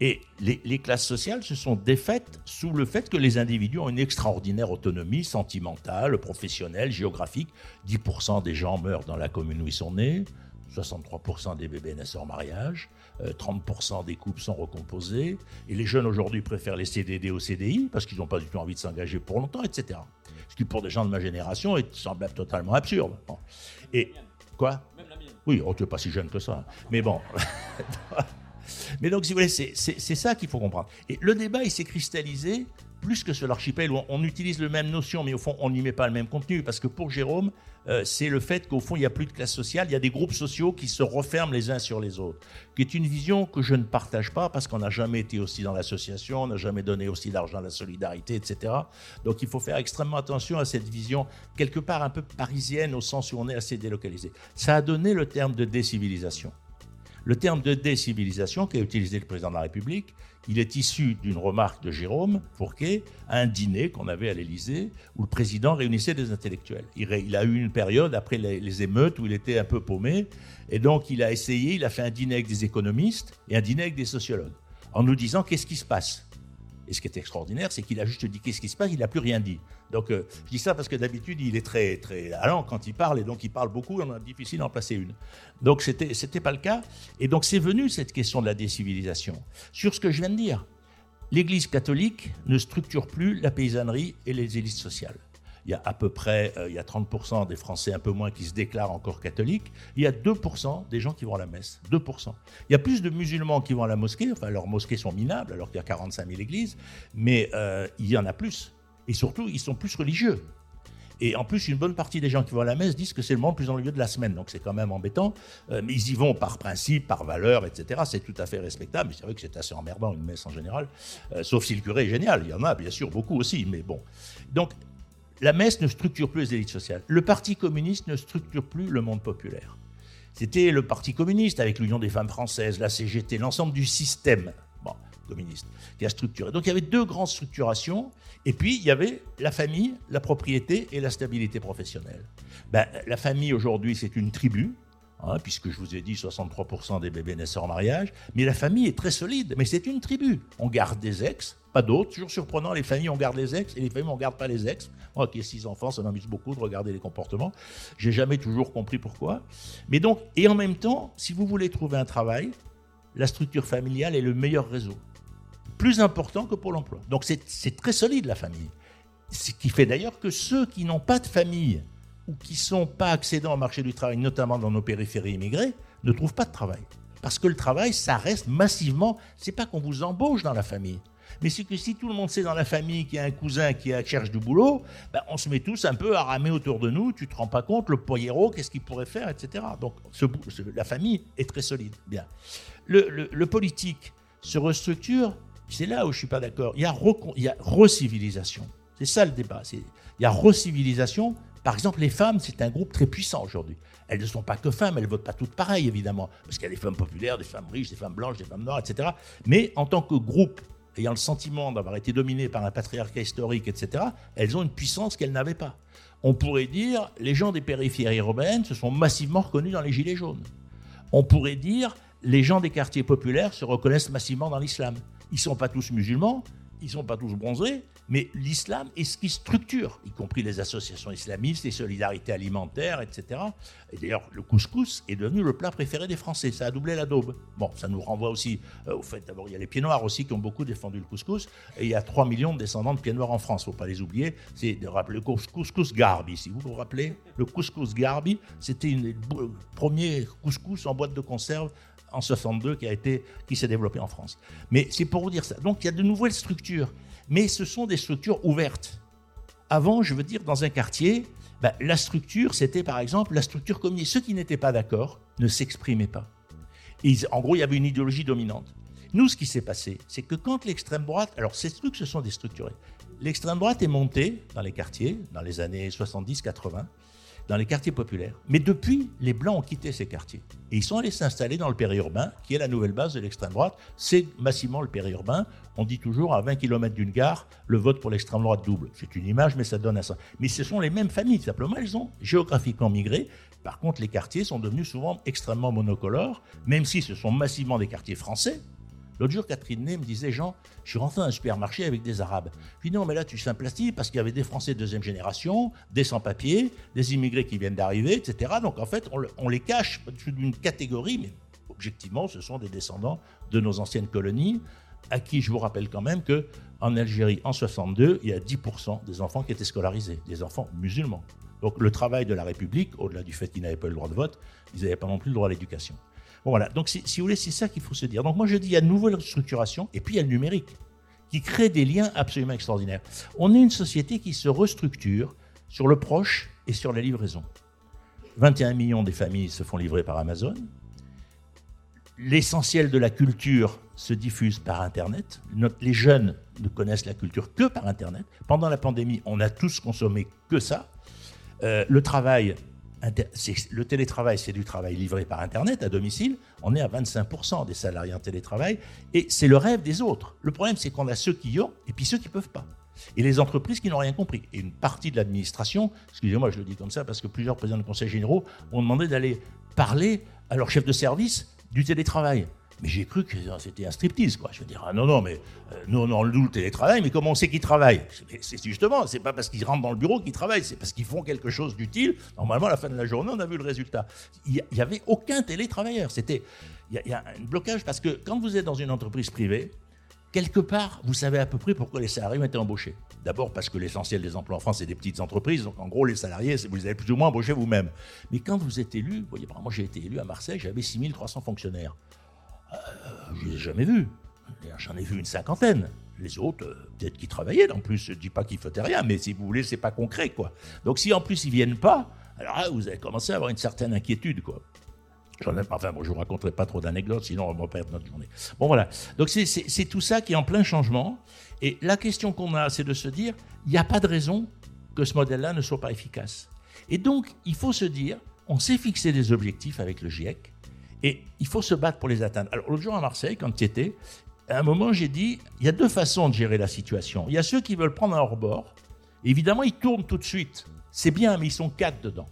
Et les, classes sociales se sont défaites sous le fait que les individus ont une extraordinaire autonomie sentimentale, professionnelle, géographique. 10% des gens meurent dans la commune où ils sont nés. 63% des bébés naissent hors mariage, 30% des couples sont recomposés, et les jeunes aujourd'hui préfèrent les CDD au CDI parce qu'ils n'ont pas du tout envie de s'engager pour longtemps, etc. Ce qui, pour des gens de ma génération, est semble totalement absurde. Et quoi? Même la mienne. Oui, oh, tu n'es pas si jeune que ça. Mais bon. Mais donc, si vous voulez, c'est ça qu'il faut comprendre. Et le débat, il s'est cristallisé plus que sur l'archipel où on, utilise le même notion, mais au fond, on n'y met pas le même contenu. Parce que pour Jérôme, euh, c'est le fait qu'au fond, il n'y a plus de classe sociale, il y a des groupes sociaux qui se referment les uns sur les autres. Qui est une vision que je ne partage pas parce qu'on n'a jamais été aussi dans l'association, on n'a jamais donné aussi d'argent à la solidarité, etc. Donc il faut faire extrêmement attention à cette vision, quelque part un peu parisienne, au sens où on est assez délocalisé. Ça a donné le terme de décivilisation. Le terme de décivilisation qu'a utilisé le président de la République, il est issu d'une remarque de Jérôme Fourquet à un dîner qu'on avait à l'Élysée où le président réunissait des intellectuels. Il, a eu une période après les, émeutes où il était un peu paumé et donc il a essayé, il a fait un dîner avec des économistes et un dîner avec des sociologues en nous disant qu'est-ce qui se passe et ce qui est extraordinaire, c'est qu'il a juste dit qu'est-ce qui se passe, il n'a plus rien dit. Donc euh, je dis ça parce que d'habitude, il est très, très allant quand il parle, et donc il parle beaucoup, on a difficile d'en placer une. Donc c'était n'était pas le cas. Et donc c'est venu cette question de la décivilisation. Sur ce que je viens de dire, l'Église catholique ne structure plus la paysannerie et les élites sociales il y a à peu près euh, il y a 30% des Français, un peu moins, qui se déclarent encore catholiques. Il y a 2% des gens qui vont à la messe. 2%. Il y a plus de musulmans qui vont à la mosquée. Enfin, leurs mosquées sont minables, alors qu'il y a 45 000 églises. Mais euh, il y en a plus. Et surtout, ils sont plus religieux. Et en plus, une bonne partie des gens qui vont à la messe disent que c'est le moment le plus ennuyeux de la semaine. Donc c'est quand même embêtant. Euh, mais ils y vont par principe, par valeur, etc. C'est tout à fait respectable. Mais c'est vrai que c'est assez emmerdant, une messe en général. sauf si le curé est génial. Il y en a, bien sûr, beaucoup aussi. Mais bon. Donc la messe ne structure plus les élites sociales. Le Parti communiste ne structure plus le monde populaire. C'était le Parti communiste avec l'Union des femmes françaises, la CGT, l'ensemble du système communiste qui a structuré. Donc il y avait deux grandes structurations, et puis il y avait la famille, la propriété et la stabilité professionnelle. Ben, la famille aujourd'hui, c'est une tribu, hein, puisque je vous ai dit 63% des bébés naissent hors mariage, mais la famille est très solide, mais c'est une tribu. On garde des ex, pas d'autres. Toujours surprenant, les familles, on garde les ex et les familles, on garde pas les ex. Moi qui ai six enfants, ça m'amuse beaucoup de regarder les comportements. J'ai jamais toujours compris pourquoi. Mais donc, et en même temps, si vous voulez trouver un travail, la structure familiale est le meilleur réseau. Plus important que pour l'emploi. Donc c'est très solide la famille. Ce qui fait d'ailleurs que ceux qui n'ont pas de famille ou qui sont pas accédants au marché du travail, notamment dans nos périphéries immigrées, ne trouvent pas de travail. Parce que le travail, ça reste massivement, c'est pas qu'on vous embauche dans la famille, mais c'est que si tout le monde sait dans la famille qu'il y a un cousin qui cherche du boulot, ben, on se met tous un peu à ramer autour de nous. Tu te rends pas compte, le poyero, qu'est-ce qu'il pourrait faire, etc. Donc la famille est très solide. Bien. Le, politique se restructure. C'est là où je suis pas d'accord. Il y a, recivilisation. C'est ça le débat. Il y a recivilisation. Par exemple, les femmes, c'est un groupe très puissant aujourd'hui. Elles ne sont pas que femmes, elles ne votent pas toutes pareilles, évidemment, parce qu'il y a des femmes populaires, des femmes riches, des femmes blanches, des femmes noires, etc. Mais en tant que groupe ayant le sentiment d'avoir été dominées par un patriarcat historique, etc., elles ont une puissance qu'elles n'avaient pas. On pourrait dire, les gens des périphéries urbaines se sont massivement reconnus dans les Gilets jaunes. On pourrait dire, les gens des quartiers populaires se reconnaissent massivement dans l'islam. Ils ne sont pas tous musulmans, ils ne sont pas tous bronzés, mais l'islam est ce qui structure, y compris les associations islamistes, les solidarités alimentaires, etc. Et d'ailleurs, le couscous est devenu le plat préféré des Français. Ça a doublé la daube. Bon, ça nous renvoie aussi euh, au fait, d'abord, il y a les pieds noirs aussi qui ont beaucoup défendu le couscous. Et il y a 3 millions de descendants de pieds noirs en France, il ne faut pas les oublier. C'est de rappeler le couscous Garbi, si vous vous rappelez. Le couscous Garbi, c'était le premier couscous en boîte de conserve en 62 qui a été qui s'est développé en France. Mais c'est pour vous dire ça. Donc il y a de nouvelles structures mais ce sont des structures ouvertes. Avant, je veux dire, dans un quartier, ben, la structure, c'était par exemple la structure communiste. Ceux qui n'étaient pas d'accord ne s'exprimaient pas. en gros, il y avait une idéologie dominante. Nous, ce qui s'est passé, c'est que quand l'extrême droite, alors ces trucs se sont déstructurés, l'extrême droite est montée dans les quartiers, dans les années 70-80, dans les quartiers populaires. Mais depuis, les Blancs ont quitté ces quartiers. Et ils sont allés s'installer dans le périurbain, qui est la nouvelle base de l'extrême droite. C'est massivement le périurbain. On dit toujours à 20 km d'une gare, le vote pour l'extrême droite double. C'est une image, mais ça donne à ça. Mais ce sont les mêmes familles, simplement, elles ont géographiquement migré. Par contre, les quartiers sont devenus souvent extrêmement monocolores, même si ce sont massivement des quartiers français. L'autre jour, Catherine Ney me disait, Jean, je suis rentré dans un supermarché avec des Arabes. Je dis, non, mais là, tu plastique parce qu'il y avait des Français de deuxième génération, des sans-papiers, des immigrés qui viennent d'arriver, etc. Donc, en fait, on, les cache sous une catégorie, mais objectivement, ce sont des descendants de nos anciennes colonies, à qui je vous rappelle quand même que en Algérie, en 62, il y a 10% des enfants qui étaient scolarisés, des enfants musulmans. Donc le travail de la République, au-delà du fait qu'ils n'avaient pas le droit de vote, ils n'avaient pas non plus le droit à l'éducation. Voilà, donc si vous voulez, c'est ça qu'il faut se dire. Donc moi je dis, il y a une nouvelle structuration, et puis il y a le numérique, qui crée des liens absolument extraordinaires. On est une société qui se restructure sur le proche et sur la livraison. 21 millions des familles se font livrer par Amazon. L'essentiel de la culture se diffuse par Internet. les jeunes ne connaissent la culture que par Internet. Pendant la pandémie, on a tous consommé que ça. Euh, le travail, le télétravail, c'est du travail livré par Internet à domicile. On est à 25% des salariés en télétravail et c'est le rêve des autres. Le problème, c'est qu'on a ceux qui y ont et puis ceux qui ne peuvent pas. Et les entreprises qui n'ont rien compris. Et une partie de l'administration, excusez-moi, je le dis comme ça parce que plusieurs présidents de conseil généraux ont demandé d'aller parler à leur chef de service du télétravail. Mais j'ai cru que c'était un striptease, quoi. Je veux dire, ah non, non, mais euh, nous, on loue le télétravail, mais comment on sait qu'ils travaillent? C'est justement, c'est pas parce qu'ils rentrent dans le bureau qu'ils travaillent, c'est parce qu'ils font quelque chose d'utile. Normalement, à la fin de la journée, on a vu le résultat. Il n'y avait aucun télétravailleur. C'était, il y, a un blocage parce que quand vous êtes dans une entreprise privée, quelque part, vous savez à peu près pourquoi les salariés ont été embauchés. D'abord parce que l'essentiel des emplois en France, c'est des petites entreprises. Donc, en gros, les salariés, vous les avez plus ou moins embauchés vous-même. Mais quand vous êtes élu, vous voyez, moi, j'ai été élu à Marseille, j'avais 6300 fonctionnaires. Euh, je ne les ai jamais vus. J'en ai vu une cinquantaine. Les autres, euh, peut-être qu'ils travaillaient. En plus, je ne dis pas qu'ils fautaient rien, mais si vous voulez, c'est pas concret, quoi. Donc, si en plus ils viennent pas, alors vous allez commencer à avoir une certaine inquiétude, quoi. J'en ai, enfin, bon, je vous raconterai pas trop d'anecdotes, sinon on va perdre notre journée. Bon, voilà. Donc, c'est tout ça qui est en plein changement. Et la question qu'on a, c'est de se dire, il n'y a pas de raison que ce modèle-là ne soit pas efficace. Et donc, il faut se dire, on s'est fixé des objectifs avec le GIEC. Et il faut se battre pour les atteindre. Alors, l'autre jour à Marseille, quand tu étais, à un moment, j'ai dit il y a deux façons de gérer la situation. Il y a ceux qui veulent prendre un hors-bord. Évidemment, ils tournent tout de suite. C'est bien, mais ils sont quatre dedans.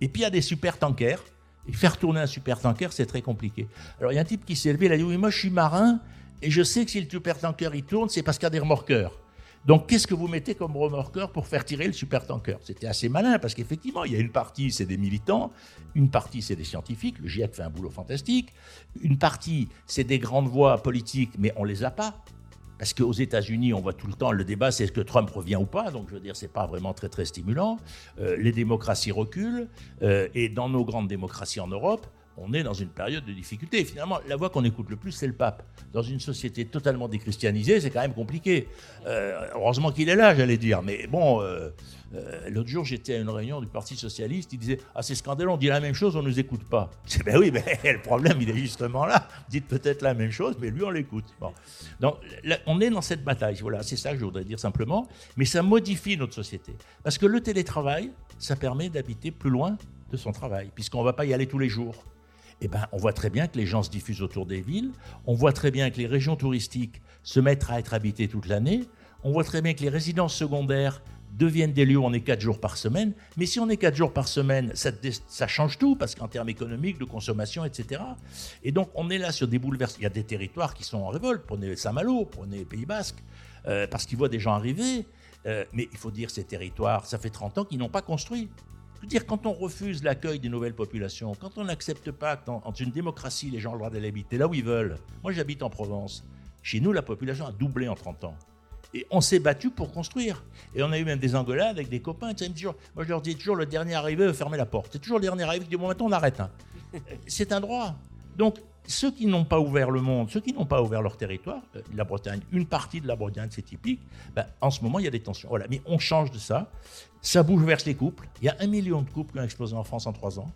Et puis, il y a des super tankers. Et faire tourner un super tanker, c'est très compliqué. Alors, il y a un type qui s'est levé, il a dit Oui, moi, je suis marin, et je sais que si le super tanker il tourne, c'est parce qu'il y a des remorqueurs. Donc, qu'est-ce que vous mettez comme remorqueur pour faire tirer le supertanker? C'était assez malin parce qu'effectivement, il y a une partie, c'est des militants, une partie, c'est des scientifiques. Le GIEC fait un boulot fantastique. Une partie, c'est des grandes voix politiques, mais on les a pas. Parce qu'aux États-Unis, on voit tout le temps le débat, c'est que Trump revient ou pas? Donc, je veux dire, c'est pas vraiment très très stimulant. Euh, les démocraties reculent, euh, et dans nos grandes démocraties en Europe, on est dans une période de difficulté. finalement, la voix qu'on écoute le plus, c'est le pape. Dans une société totalement déchristianisée, c'est quand même compliqué. Euh, heureusement qu'il est là, j'allais dire. Mais bon, euh, euh, l'autre jour, j'étais à une réunion du Parti Socialiste. Il disait Ah, c'est scandaleux, on dit la même chose, on ne nous écoute pas. Je dis Ben oui, mais le problème, il est justement là. Dites peut-être la même chose, mais lui, on l'écoute. Bon. Donc, on est dans cette bataille. Voilà, c'est ça que je voudrais dire simplement. Mais ça modifie notre société. Parce que le télétravail, ça permet d'habiter plus loin de son travail, puisqu'on ne va pas y aller tous les jours eh ben, on voit très bien que les gens se diffusent autour des villes, on voit très bien que les régions touristiques se mettent à être habitées toute l'année, on voit très bien que les résidences secondaires deviennent des lieux où on est quatre jours par semaine. Mais si on est quatre jours par semaine, ça, change tout, parce qu'en termes économiques, de consommation, etc. Et donc, on est là sur des bouleversements. Il y a des territoires qui sont en révolte. Prenez Saint-Malo, prenez Pays Basque, euh, parce qu'ils voient des gens arriver. Euh, mais il faut dire, ces territoires, ça fait 30 ans qu'ils n'ont pas construit. Je veux dire, quand on refuse l'accueil des nouvelles populations, quand on n'accepte pas que dans, une démocratie, les gens ont le droit d'aller habiter là où ils veulent. Moi, j'habite en Provence. Chez nous, la population a doublé en 30 ans. Et on s'est battu pour construire. Et on a eu même des engueulades avec des copains. moi, je leur dis toujours le dernier arrivé veut fermer la porte. C'est toujours le dernier arrivé qui dit bon, maintenant, on arrête. Hein. C'est un droit. Donc, ceux qui n'ont pas ouvert le monde, ceux qui n'ont pas ouvert leur territoire, euh, la Bretagne, une partie de la Bretagne, c'est typique, ben, en ce moment, il y a des tensions. Voilà. Mais on change de ça. Ça bouleverse les couples. Il y a un million de couples qui ont explosé en France en trois ans.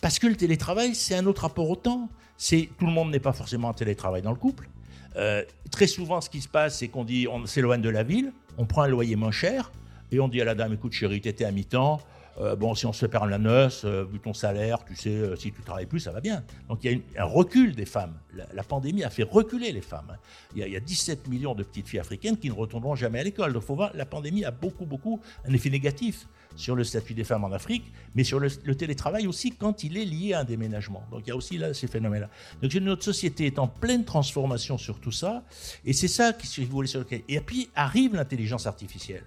Parce que le télétravail, c'est un autre rapport au temps. C'est, tout le monde n'est pas forcément en télétravail dans le couple. Euh, très souvent, ce qui se passe, c'est qu'on dit on s'éloigne de la ville, on prend un loyer moins cher, et on dit à la dame écoute, chérie, t'étais à mi-temps, euh, bon, si on se perd la noce, euh, vu ton salaire, tu sais, euh, si tu travailles plus, ça va bien. Donc il y a un recul des femmes. La, pandémie a fait reculer les femmes. Hein. Il, y a, il, y a, 17 millions de petites filles africaines qui ne retourneront jamais à l'école. Donc faut voir, la pandémie a beaucoup, beaucoup un effet négatif sur le statut des femmes en Afrique, mais sur le, télétravail aussi quand il est lié à un déménagement. Donc il y a aussi là ces phénomènes-là. Donc notre société est en pleine transformation sur tout ça, et c'est ça qui, si vous voulez, sur lequel. Et puis arrive l'intelligence artificielle.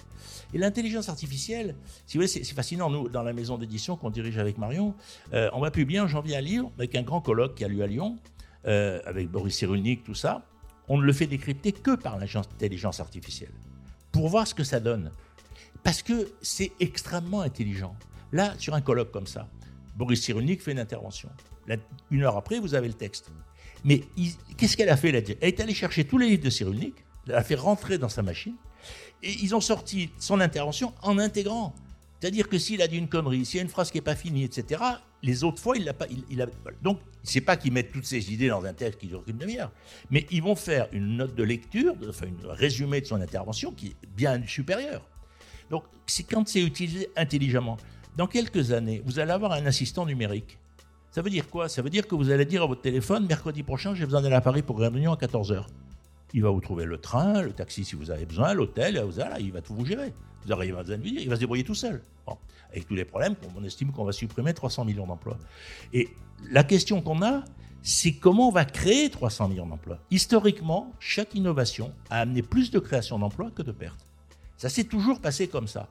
Et l'intelligence artificielle, si vous voulez, c'est fascinant. Nous, dans la maison d'édition qu'on dirige avec Marion, euh, on va publier en janvier un livre avec un grand colloque qui a lieu à Lyon, euh, avec Boris Cyrulnik, tout ça. On ne le fait décrypter que par l'intelligence artificielle, pour voir ce que ça donne. Parce que c'est extrêmement intelligent. Là, sur un colloque comme ça, Boris Cyrulnik fait une intervention. une heure après, vous avez le texte. Mais qu'est-ce qu'elle a fait là Elle est allée chercher tous les livres de Cyrulnik, elle a fait rentrer dans sa machine, et ils ont sorti son intervention en intégrant. C'est-à-dire que s'il a dit une connerie, s'il y a une phrase qui n'est pas finie, etc., les autres fois, il l'a pas. Il, a, donc, c'est pas qu'ils mettent toutes ces idées dans un texte qui dure une demi-heure, mais ils vont faire une note de lecture, enfin, un résumé de son intervention qui est bien supérieur. Donc, c'est quand c'est utilisé intelligemment. Dans quelques années, vous allez avoir un assistant numérique. Ça veut dire quoi? Ça veut dire que vous allez dire à votre téléphone, mercredi prochain, j'ai besoin d'aller à Paris pour une réunion à 14h. Il va vous trouver le train, le taxi si vous avez besoin, l'hôtel, il va tout vous gérer. Vous arrivez à lui dire, il va se débrouiller tout seul. avec tous les problèmes, on estime qu'on va supprimer 300 millions d'emplois. Et la question qu'on a, c'est comment on va créer 300 millions d'emplois? Historiquement, chaque innovation a amené plus de création d'emplois que de pertes. Ça s'est toujours passé comme ça.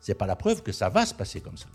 Ce n'est pas la preuve que ça va se passer comme ça.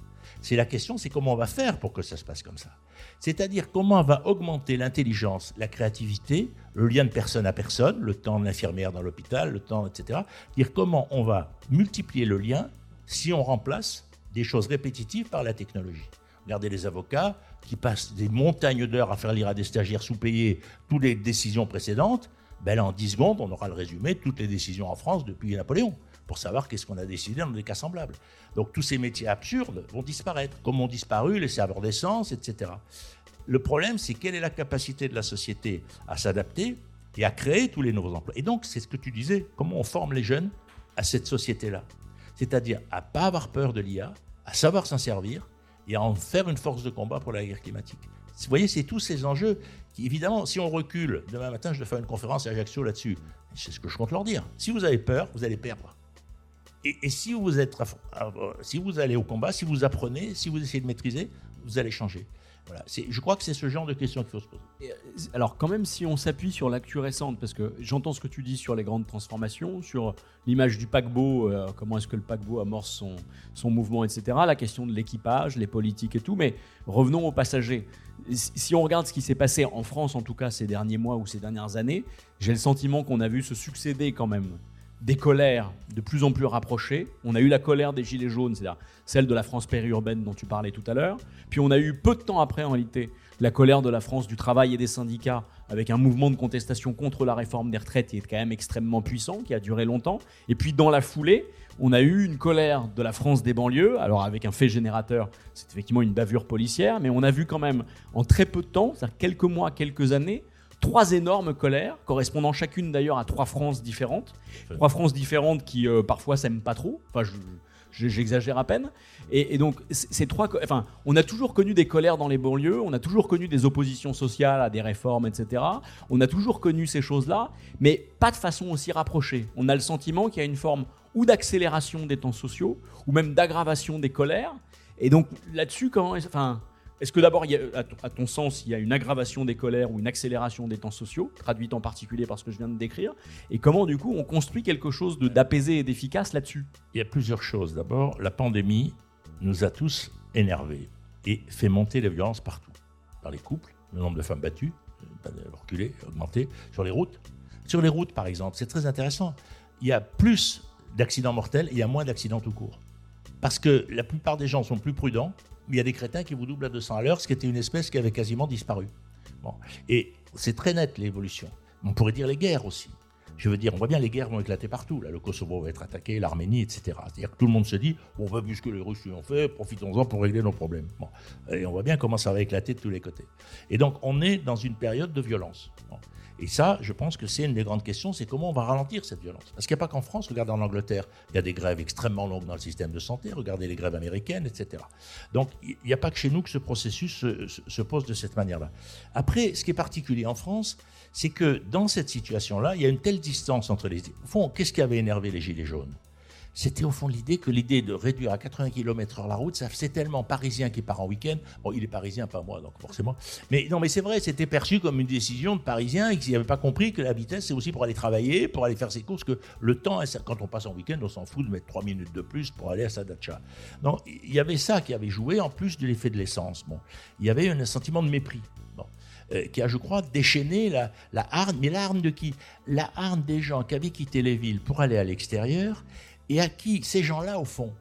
C'est la question, c'est comment on va faire pour que ça se passe comme ça. C'est-à-dire comment on va augmenter l'intelligence, la créativité, le lien de personne à personne, le temps de l'infirmière dans l'hôpital, le temps, etc. Dire comment on va multiplier le lien si on remplace des choses répétitives par la technologie. Regardez les avocats qui passent des montagnes d'heures à faire lire à des stagiaires sous-payés toutes les décisions précédentes. Ben là, en 10 secondes, on aura le résumé de toutes les décisions en France depuis Napoléon pour savoir qu'est-ce qu'on a décidé dans des cas semblables. Donc tous ces métiers absurdes vont disparaître, comme ont disparu les serveurs d'essence, etc. Le problème, c'est quelle est la capacité de la société à s'adapter et à créer tous les nouveaux emplois. Et donc, c'est ce que tu disais, comment on forme les jeunes à cette société-là. C'est-à-dire à pas avoir peur de l'IA, à savoir s'en servir et à en faire une force de combat pour la guerre climatique. Vous voyez, c'est tous ces enjeux qui, évidemment, si on recule, demain matin, je vais faire une conférence à Ajaccio là-dessus. C'est ce que je compte leur dire. Si vous avez peur, vous allez perdre. Et, si, vous êtes, si vous allez au combat, si vous apprenez, si vous essayez de maîtriser, vous allez changer. Voilà. Je crois que c'est ce genre de questions qu'il faut se poser. Euh, alors quand même, si on s'appuie sur l'actu récente, parce que j'entends ce que tu dis sur les grandes transformations, sur l'image du paquebot, euh, comment est-ce que le paquebot amorce son, son mouvement, etc., la question de l'équipage, les politiques et tout, mais revenons aux passagers. Si on regarde ce qui s'est passé en France, en tout cas ces derniers mois ou ces dernières années, j'ai le sentiment qu'on a vu se succéder quand même des colères de plus en plus rapprochées. On a eu la colère des Gilets jaunes, c'est-à-dire celle de la France périurbaine dont tu parlais tout à l'heure. Puis on a eu peu de temps après, en réalité, la colère de la France du travail et des syndicats, avec un mouvement de contestation contre la réforme des retraites qui est quand même extrêmement puissant, qui a duré longtemps. Et puis dans la foulée, on a eu une colère de la France des banlieues, alors avec un fait générateur, c'est effectivement une bavure policière, mais on a vu quand même en très peu de temps, c'est-à-dire quelques mois, quelques années, trois énormes colères, correspondant chacune d'ailleurs à trois France différentes. Trois France différentes qui euh, parfois s'aiment pas trop. Enfin, j'exagère à peine. Et, donc, ces trois. Enfin, on a toujours connu des colères dans les banlieues, on a toujours connu des oppositions sociales à des réformes, etc. On a toujours connu ces choses-là, mais pas de façon aussi rapprochée. On a le sentiment qu'il y a une forme ou d'accélération des temps sociaux, ou même d'aggravation des colères. Et donc, là-dessus, comment. Enfin est-ce que d'abord, à ton sens, il y a une aggravation des colères ou une accélération des temps sociaux, traduite en particulier par ce que je viens de décrire Et comment, du coup, on construit quelque chose d'apaisé et d'efficace là-dessus? Il y a plusieurs choses. D'abord, la pandémie nous a tous énervés et fait monter les violences partout. Dans les couples, le nombre de femmes battues, reculé, augmenté, sur les routes. Sur les routes, par exemple, c'est très intéressant. Il y a plus d'accidents mortels et il y a moins d'accidents tout court. Parce que la plupart des gens sont plus prudents, il y a des crétins qui vous doublent à 200 à l'heure, ce qui était une espèce qui avait quasiment disparu. Bon. Et c'est très net l'évolution. On pourrait dire les guerres aussi. Je veux dire, on voit bien les guerres vont éclater partout. Là, le Kosovo va être attaqué, l'Arménie, etc. C'est-à-dire que tout le monde se dit, on va puisque les Russes l'ont fait, profitons-en pour régler nos problèmes. Et on voit bien comment ça va éclater de tous les côtés. Et donc, on est dans une période de violence. Et ça, je pense que c'est une des grandes questions, c'est comment on va ralentir cette violence. Parce qu'il n'y a pas qu'en France, regardez en Angleterre, il y a des grèves extrêmement longues dans le système de santé, regardez les grèves américaines, etc. Donc il n'y a pas que chez nous que ce processus se, pose de cette manière-là. Après, ce qui est particulier en France, c'est que dans cette situation-là, il y a une telle distance entre les... Au fond, qu'est-ce qui avait énervé les Gilets jaunes? C'était au fond l'idée que l'idée de réduire à 80 km/h la route, ça c'est tellement parisien qui part en week-end. Bon, il est parisien, pas moi, donc forcément. Mais non, mais c'est vrai, c'était perçu comme une décision de parisien et qu'ils n'avaient pas compris que la vitesse, c'est aussi pour aller travailler, pour aller faire ses courses, que le temps, quand on passe en week-end, on s'en fout de mettre 3 minutes de plus pour aller à sa dacha. Donc, il y avait ça qui avait joué, en plus de l'effet de l'essence. Bon, il y avait un sentiment de mépris. Euh, qui a, je crois, déchaîné la, la harne. Mais la harne de qui? La harne des gens qui avaient quitté les villes pour aller à l'extérieur et à qui ces gens-là, au fond,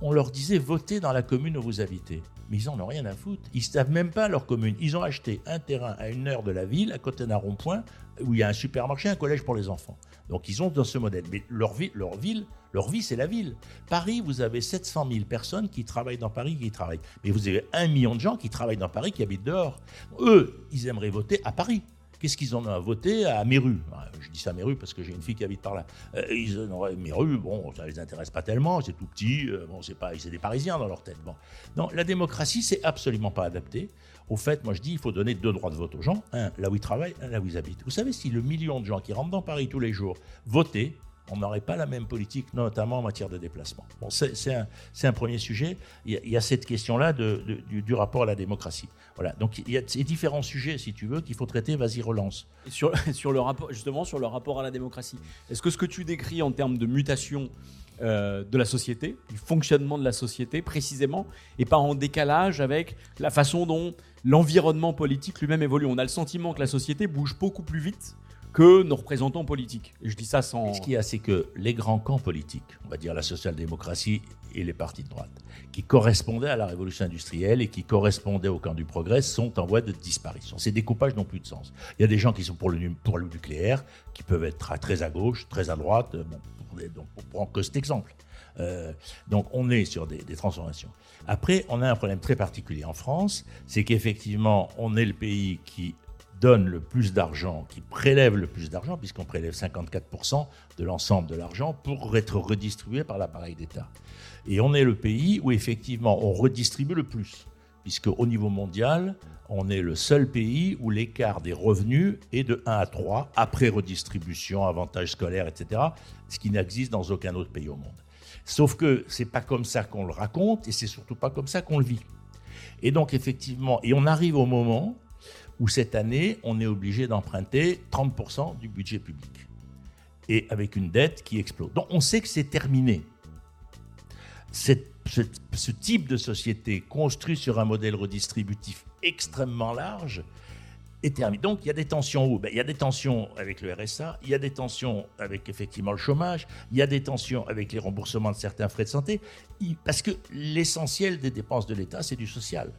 on leur disait votez dans la commune où vous habitez. Mais ils n'en ont rien à foutre. Ils ne savent même pas leur commune. Ils ont acheté un terrain à une heure de la ville, à côté d'un rond-point, où il y a un supermarché, un collège pour les enfants. Donc ils ont dans ce modèle. Mais leur, vie, leur ville, leur vie, c'est la ville. Paris, vous avez 700 000 personnes qui travaillent dans Paris, qui travaillent. Mais vous avez un million de gens qui travaillent dans Paris, qui habitent dehors. Eux, ils aimeraient voter à Paris. Qu'est-ce qu'ils en ont à voter à Méru Je dis ça à Méru parce que j'ai une fille qui habite par là. Euh, ils Méru, bon, ça les intéresse pas tellement, c'est tout petit, euh, bon, c'est pas, c'est des Parisiens dans leur tête. Bon, non, la démocratie, c'est absolument pas adapté. Au fait, moi je dis, il faut donner deux droits de vote aux gens, un là où ils travaillent, un là où ils habitent. Vous savez, si le million de gens qui rentrent dans Paris tous les jours votaient, on n'aurait pas la même politique, notamment en matière de déplacement. Bon, c'est un, un, premier sujet. Il y a, cette question-là de, du, rapport à la démocratie. Voilà. Donc il y a ces différents sujets, si tu veux, qu'il faut traiter. Vas-y, relance. sur, sur le rapport, justement, sur le rapport à la démocratie. Est-ce que ce que tu décris en termes de mutation euh, de la société, du fonctionnement de la société précisément, et pas en décalage avec la façon dont l'environnement politique lui-même évolue. On a le sentiment que la société bouge beaucoup plus vite que nos représentants politiques. Et je dis ça sans. ce qu'il y a, c'est que les grands camps politiques, on va dire la social-démocratie et les partis de droite, qui correspondaient à la révolution industrielle et qui correspondaient au camp du progrès, sont en voie de disparition. Ces découpages n'ont plus de sens. Il y a des gens qui sont pour le, nucléaire, qui peuvent être très à gauche, très à droite. Bon, donc, on prend que cet exemple. Euh, donc on est sur des, transformations. Après, on a un problème très particulier en France, c'est qu'effectivement, on est le pays qui donne le plus d'argent, qui prélève le plus d'argent, puisqu'on prélève 54% de l'ensemble de l'argent pour être redistribué par l'appareil d'État. Et on est le pays où effectivement on redistribue le plus, puisque au niveau mondial, on est le seul pays où l'écart des revenus est de 1 à 3, après redistribution, avantages scolaires, etc., ce qui n'existe dans aucun autre pays au monde. Sauf que c'est pas comme ça qu'on le raconte, et c'est surtout pas comme ça qu'on le vit. Et donc effectivement, et on arrive au moment où cette année, on est obligé d'emprunter 30% du budget public. Et avec une dette qui explose. Donc on sait que c'est terminé. ce, ce, type de société construit sur un modèle redistributif extrêmement large Donc il y a des tensions où ben, Il y a des tensions avec le RSA, il y a des tensions avec effectivement le chômage, il y a des tensions avec les remboursements de certains frais de santé, parce que l'essentiel des dépenses de l'État, c'est du social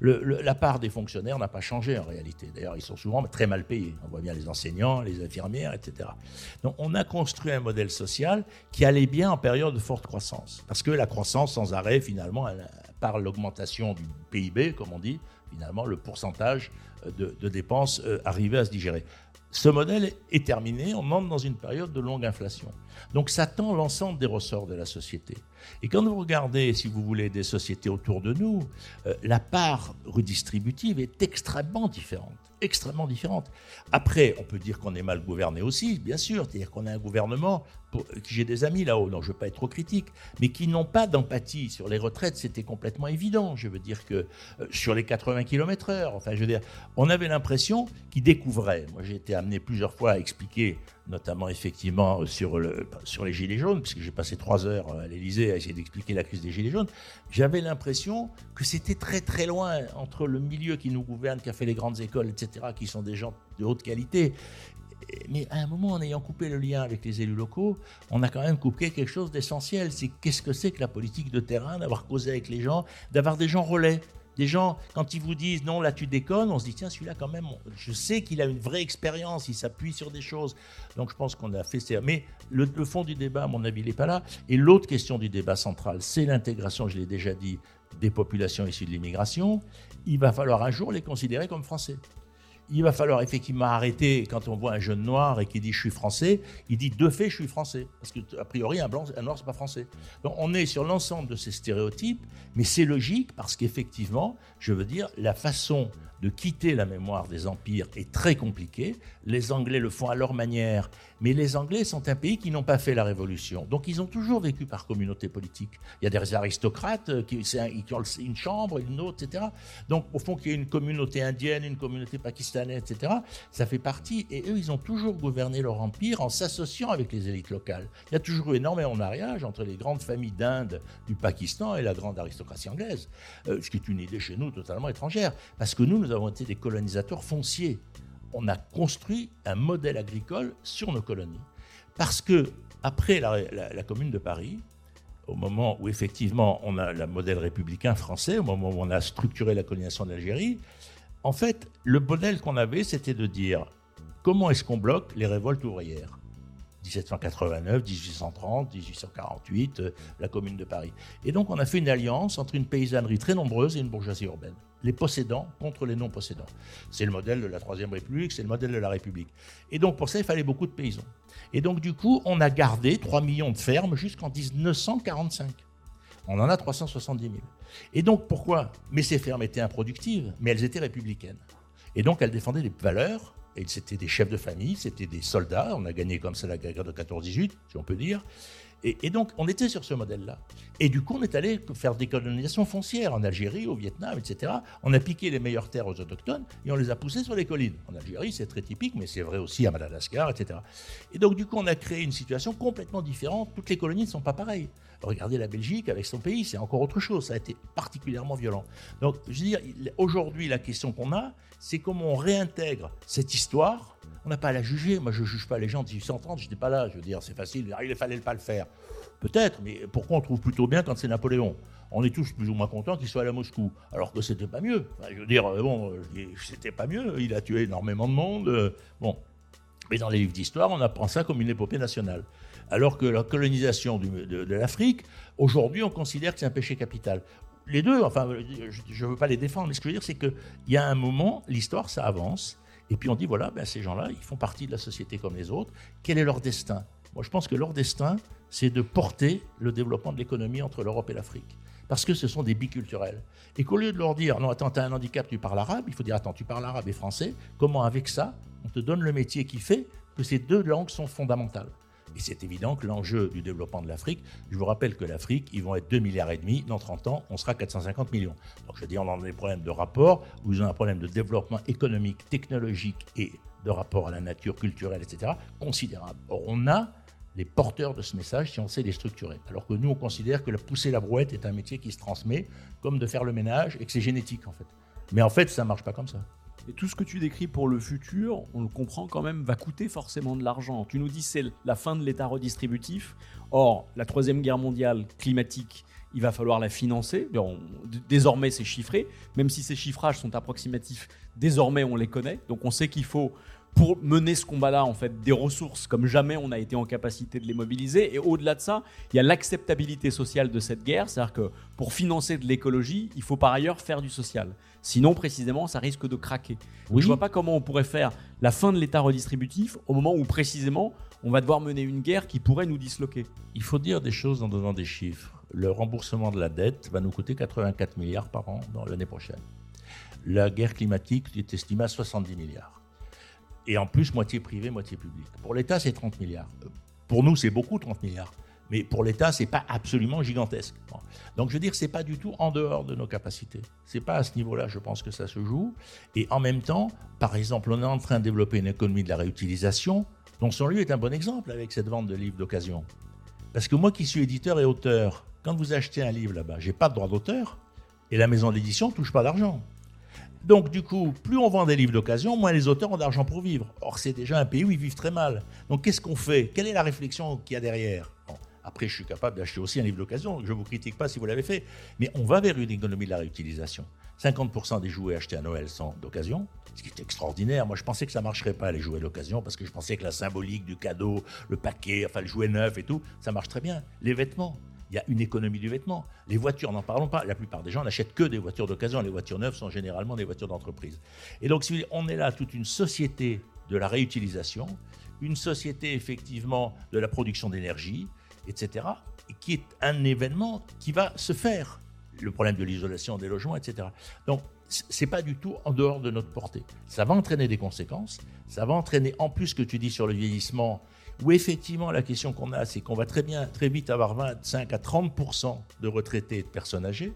la part des fonctionnaires n'a pas changé en réalité. D'ailleurs, ils sont souvent très mal payés. On voit bien les enseignants, les infirmières, etc. Donc, on a construit un modèle social qui allait bien en période de forte croissance. Parce que la croissance sans arrêt, finalement, par l'augmentation du PIB, comme on dit, finalement, le pourcentage de, dépenses euh, arrivait à se digérer. Ce modèle est terminé, on entre dans une période de longue inflation. Donc ça tend l'ensemble des ressorts de la société. Et quand vous regardez, si vous voulez, des sociétés autour de nous, euh, la part redistributive est extrêmement différente extrêmement différente. Après, on peut dire qu'on est mal gouverné aussi, bien sûr, c'est-à-dire qu'on a un gouvernement, j'ai des amis là-haut, donc je ne veux pas être trop critique, mais qui n'ont pas d'empathie sur les retraites, c'était complètement évident. Je veux dire que euh, sur les 80 km/h, enfin, je veux dire, on avait l'impression qu'ils découvraient. Moi, j'ai été amené plusieurs fois à expliquer notamment effectivement sur, sur les Gilets jaunes, puisque j'ai passé trois heures à l'Élysée à essayer d'expliquer la crise des Gilets jaunes, j'avais l'impression que c'était très très loin entre le milieu qui nous gouverne, qui a fait les grandes écoles, etc., qui sont des gens de haute qualité. Mais à un moment, en ayant coupé le lien avec les élus locaux, on a quand même coupé quelque chose d'essentiel. C'est qu'est-ce que c'est que la politique de terrain, d'avoir causé avec les gens, d'avoir des gens relais Des gens, quand ils vous disent non, là tu déconnes, on se dit tiens, celui-là quand même, je sais qu'il a une vraie expérience, il s'appuie sur des choses. Donc je pense qu'on a fait ça. Mais le, fond du débat, à mon avis, il n'est pas là. Et l'autre question du débat central, c'est l'intégration, je l'ai déjà dit, des populations issues de l'immigration. Il va falloir un jour les considérer comme français il va falloir effectivement arrêter quand on voit un jeune noir et qui dit je suis français, il dit de fait je suis français parce que priori un blanc, un noir c'est pas français. Donc on est sur l'ensemble de ces stéréotypes, mais c'est logique parce qu'effectivement, je veux dire, la façon de quitter la mémoire des empires est très compliquée. Les Anglais le font à leur manière, mais les Anglais sont un pays qui n'ont pas fait la révolution. Donc ils ont toujours vécu par communauté politique. Il y a des aristocrates qui, ont une chambre, une autre, etc. Donc au fond, qu'il y ait une communauté indienne, une communauté pakistanaise, etc., ça fait partie. Et eux, ils ont toujours gouverné leur empire en s'associant avec les élites locales. Il y a toujours eu énormément de mariages entre les grandes familles d'Inde, du Pakistan et la grande aristocratie anglaise, euh, ce qui est une idée chez nous totalement étrangère. Parce que nous, nous avons été des colonisateurs fonciers. On a construit un modèle agricole sur nos colonies. Parce que, après la, Commune de Paris, au moment où effectivement on a le modèle républicain français, au moment où on a structuré la colonisation d'Algérie, en fait, le modèle qu'on avait, c'était de dire comment est-ce qu'on bloque les révoltes ouvrières? 1789, 1830, 1848, la Commune de Paris. Et donc on a fait une alliance entre une paysannerie très nombreuse et une bourgeoisie urbaine les possédants contre les non-possédants. C'est le modèle de la Troisième République, c'est le modèle de la République. Et donc pour ça, il fallait beaucoup de paysans. Et donc du coup, on a gardé 3 millions de fermes jusqu'en 1945. On en a 370 000. Et donc pourquoi? Mais ces fermes étaient improductives, mais elles étaient républicaines. Et donc elles défendaient des valeurs, et c'était des chefs de famille, c'était des soldats, on a gagné comme ça la guerre de 14-18, si on peut dire. Et, donc, on était sur ce modèle-là. Et du coup, on est allé faire des colonisations foncières en Algérie, au Vietnam, etc. On a piqué les meilleures terres aux autochtones et on les a poussées sur les collines. En Algérie, c'est très typique, mais c'est vrai aussi à Madagascar, etc. Et donc, du coup, on a créé une situation complètement différente. Toutes les colonies ne sont pas pareilles. Regardez la Belgique avec son pays, c'est encore autre chose. Ça a été particulièrement violent. Donc, je veux dire, aujourd'hui, la question qu'on a, c'est comment on réintègre cette histoire on n'a pas à la juger. Moi, je ne juge pas les gens de 1830, je n'étais pas là. Je veux dire, c'est facile, il fallait pas le faire. Peut-être, mais pourquoi on trouve plutôt bien quand c'est Napoléon? On est tous plus ou moins contents qu'il soit à la Moscou, alors que c'était pas mieux. je veux dire, euh, bon, c'était pas mieux. Il a tué énormément de monde. Euh, bon, mais dans les livres d'histoire, on apprend ça comme une épopée nationale. Alors que la colonisation de, l'Afrique, aujourd'hui, on considère que c'est un péché capital. Les deux, enfin, je ne veux pas les défendre, mais ce que je veux dire, c'est qu'il y a un moment, l'histoire, ça avance, et puis on dit, voilà, ben, ces gens-là, ils font partie de la société comme les autres. Quel est leur destin? Moi, je pense que leur destin, c'est de porter le développement de l'économie entre l'Europe et l'Afrique. Parce que ce sont des biculturels. Et qu'au lieu de leur dire, non, attends, tu as un handicap, tu parles arabe, il faut dire, attends, tu parles arabe et français, comment avec ça, on te donne le métier qui fait que ces deux langues sont fondamentales? Et c'est évident que l'enjeu du développement de l'Afrique, je vous rappelle que l'Afrique, ils vont être 2 milliards et demi, dans 30 ans, on sera 450 millions. Donc je dire, on a des problèmes de rapport, vous avez un problème de développement économique, technologique et de rapport à la nature culturelle, etc., considérable. Or, on a les porteurs de ce message si on sait les structurer. Alors que nous, on considère que pousser la brouette est un métier qui se transmet, comme de faire le ménage, et que c'est génétique, en fait. Mais en fait, ça ne marche pas comme ça. Et tout ce que tu décris pour le futur, on le comprend quand même, va coûter forcément de l'argent. Tu nous dis c'est la fin de l'État redistributif. Or, la troisième guerre mondiale climatique, il va falloir la financer. Désormais, c'est chiffré. Même si ces chiffrages sont approximatifs, désormais, on les connaît. Donc, on sait qu'il faut pour mener ce combat-là, en fait, des ressources comme jamais on a été en capacité de les mobiliser. Et au-delà de ça, il y a l'acceptabilité sociale de cette guerre. C'est-à-dire que pour financer de l'écologie, il faut par ailleurs faire du social. Sinon, précisément, ça risque de craquer. Je ne vois pas comment on pourrait faire la fin de l'État redistributif au moment où, précisément, on va devoir mener une guerre qui pourrait nous disloquer. Il faut dire des choses en donnant des chiffres. Le remboursement de la dette va nous coûter 84 milliards par an dans l'année prochaine. La guerre climatique est estimée à 70 milliards et en plus moitié privé, moitié public. Pour l'État, c'est 30 milliards. Pour nous, c'est beaucoup 30 milliards. Mais pour l'État, c'est pas absolument gigantesque. Donc je veux dire, c'est pas du tout en dehors de nos capacités. C'est pas à ce niveau-là, je pense que ça se joue. Et en même temps, par exemple, on est en train de développer une économie de la réutilisation, dont son lieu est un bon exemple avec cette vente de livres d'occasion. Parce que moi qui suis éditeur et auteur, quand vous achetez un livre là-bas, j'ai pas de droit d'auteur, et la maison d'édition touche pas d'argent. Donc, du coup, plus on vend des livres d'occasion, moins les auteurs ont d'argent pour vivre. Or, c'est déjà un pays où ils vivent très mal. Donc, qu'est-ce qu'on fait? Quelle est la réflexion qu'il y a derrière? Après, je suis capable d'acheter aussi un livre d'occasion. Je ne vous critique pas si vous l'avez fait. Mais on va vers une économie de la réutilisation. 50% des jouets achetés à Noël sont d'occasion, ce qui est extraordinaire. Moi, je pensais que ça ne marcherait pas, les jouets d'occasion, parce que je pensais que la symbolique du cadeau, le paquet, enfin le jouet neuf et tout, ça marche très bien. Les vêtements, il y a une économie du vêtement. Les voitures, n'en parlons pas. La plupart des gens n'achètent que des voitures d'occasion. Les voitures neuves sont généralement des voitures d'entreprise. Et donc, on est là, toute une société de la réutilisation, une société effectivement de la production d'énergie, etc., qui est un événement qui va se faire. Le problème de l'isolation des logements, etc. Donc, c'est pas du tout en dehors de notre portée. Ça va entraîner des conséquences. Ça va entraîner, en plus que tu dis sur le vieillissement, où effectivement la question qu'on a, c'est qu'on va très bien, très vite avoir 25 à 30 de retraités et de personnes âgées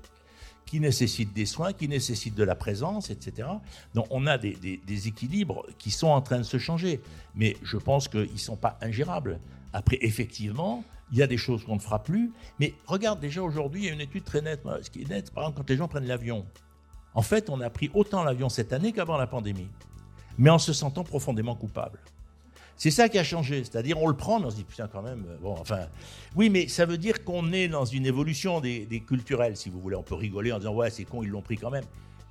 qui nécessitent des soins, qui nécessitent de la présence, etc. Donc on a des, équilibres qui sont en train de se changer, mais je pense qu'ils ne sont pas ingérables. Après, effectivement, il y a des choses qu'on ne fera plus, mais regarde déjà aujourd'hui, il y a une étude très nette. Ce qui est net, par exemple, quand les gens prennent l'avion, en fait, on a pris autant l'avion cette année qu'avant la pandémie, mais en se sentant profondément coupable. C'est ça qui a changé. C'est-à-dire, on le prend, on se dit, putain, quand même, euh, bon, enfin. Oui, mais ça veut dire qu'on est dans une évolution des, culturels, si vous voulez. On peut rigoler en disant, ouais, c'est con, ils l'ont pris quand même.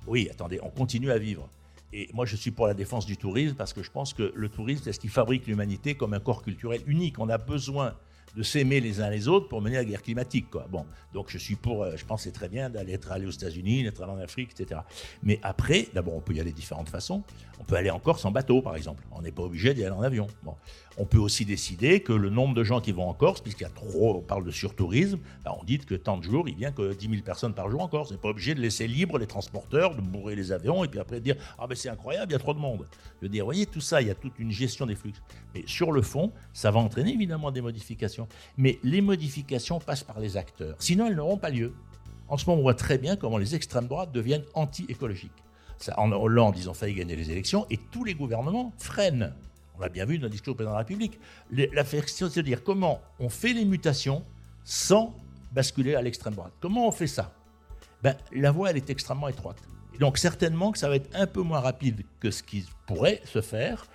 Oui, attendez, on continue à vivre. Et moi, je suis pour la défense du tourisme parce que je pense que le tourisme, c'est ce qui fabrique l'humanité comme un corps culturel unique. On a besoin de s'aimer les uns les autres pour mener la guerre climatique. Quoi. Bon, donc je suis pour, euh, je pense c'est très bien d'aller allé aux États-Unis, d'être allé en Afrique, etc. Mais après, d'abord, on peut y aller de différentes façons. On peut aller en Corse en bateau, par exemple. On n'est pas obligé d'y aller en avion. Bon. On peut aussi décider que le nombre de gens qui vont en Corse, puisqu'il y a trop, on parle de surtourisme, ben on dit que tant de jours, il vient que 10 000 personnes par jour en Corse. On n'est pas obligé de laisser libre les transporteurs, de bourrer les avions et puis après de dire Ah ben c'est incroyable, il y a trop de monde. Je veux dire, vous voyez, tout ça, il y a toute une gestion des flux. Mais sur le fond, ça va entraîner évidemment des modifications. Mais les modifications passent par les acteurs. Sinon, elles n'auront pas lieu. En ce moment, on voit très bien comment les extrêmes droites deviennent anti-écologiques. En Hollande, ils ont failli gagner les élections et tous les gouvernements freinent. On l'a bien vu dans le discours du président de la République. La question, c'est de dire comment on fait les mutations sans basculer à l'extrême droite. Comment on fait ça? Ben, La voie, elle est extrêmement étroite. donc certainement que ça va être un peu moins rapide que ce qui pourrait se faire,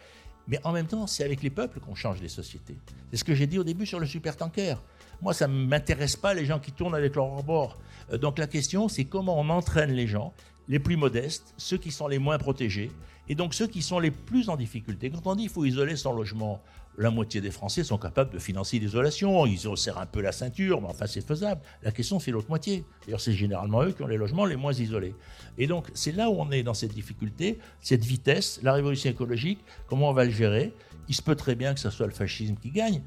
mais en même temps, c'est avec les peuples qu'on change les sociétés. C'est ce que j'ai dit au début sur le supertanker. Moi, ça ne m'intéresse pas les gens qui tournent avec leur rebord. Euh, donc la question, c'est comment on entraîne les gens, les plus modestes, ceux qui sont les moins protégés, et donc ceux qui sont les plus en difficulté. Quand on dit qu'il faut isoler son logement, la moitié des Français sont capables de financer l'isolation. Ils serrent un peu la ceinture, mais enfin c'est faisable. La question c'est l'autre moitié. D'ailleurs c'est généralement eux qui ont les logements les moins isolés. Et donc c'est là où on est dans cette difficulté, cette vitesse, la révolution écologique, comment on va le gérer. Il se peut très bien que ce soit le fascisme qui gagne,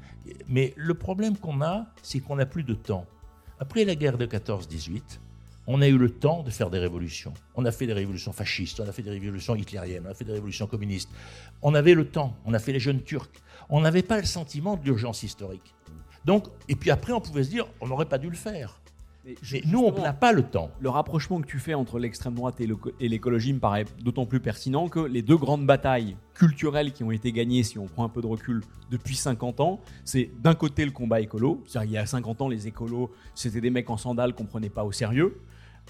mais le problème qu'on a, c'est qu'on n'a plus de temps. Après la guerre de 14-18, on a eu le temps de faire des révolutions. On a fait des révolutions fascistes, on a fait des révolutions hitlériennes, on a fait des révolutions communistes. On avait le temps, on a fait les jeunes turcs. On n'avait pas le sentiment d'urgence historique. Donc, et puis après, on pouvait se dire, on n'aurait pas dû le faire. Mais, nous, on n'a pas le temps. Le rapprochement que tu fais entre l'extrême droite et l'écologie me paraît d'autant plus pertinent que les deux grandes batailles culturelles qui ont été gagnées, si on prend un peu de recul, depuis 50 ans, c'est d'un côté le combat écolo. C'est-à-dire il y a 50 ans, les écolos, c'était des mecs en sandales qu'on prenait pas au sérieux.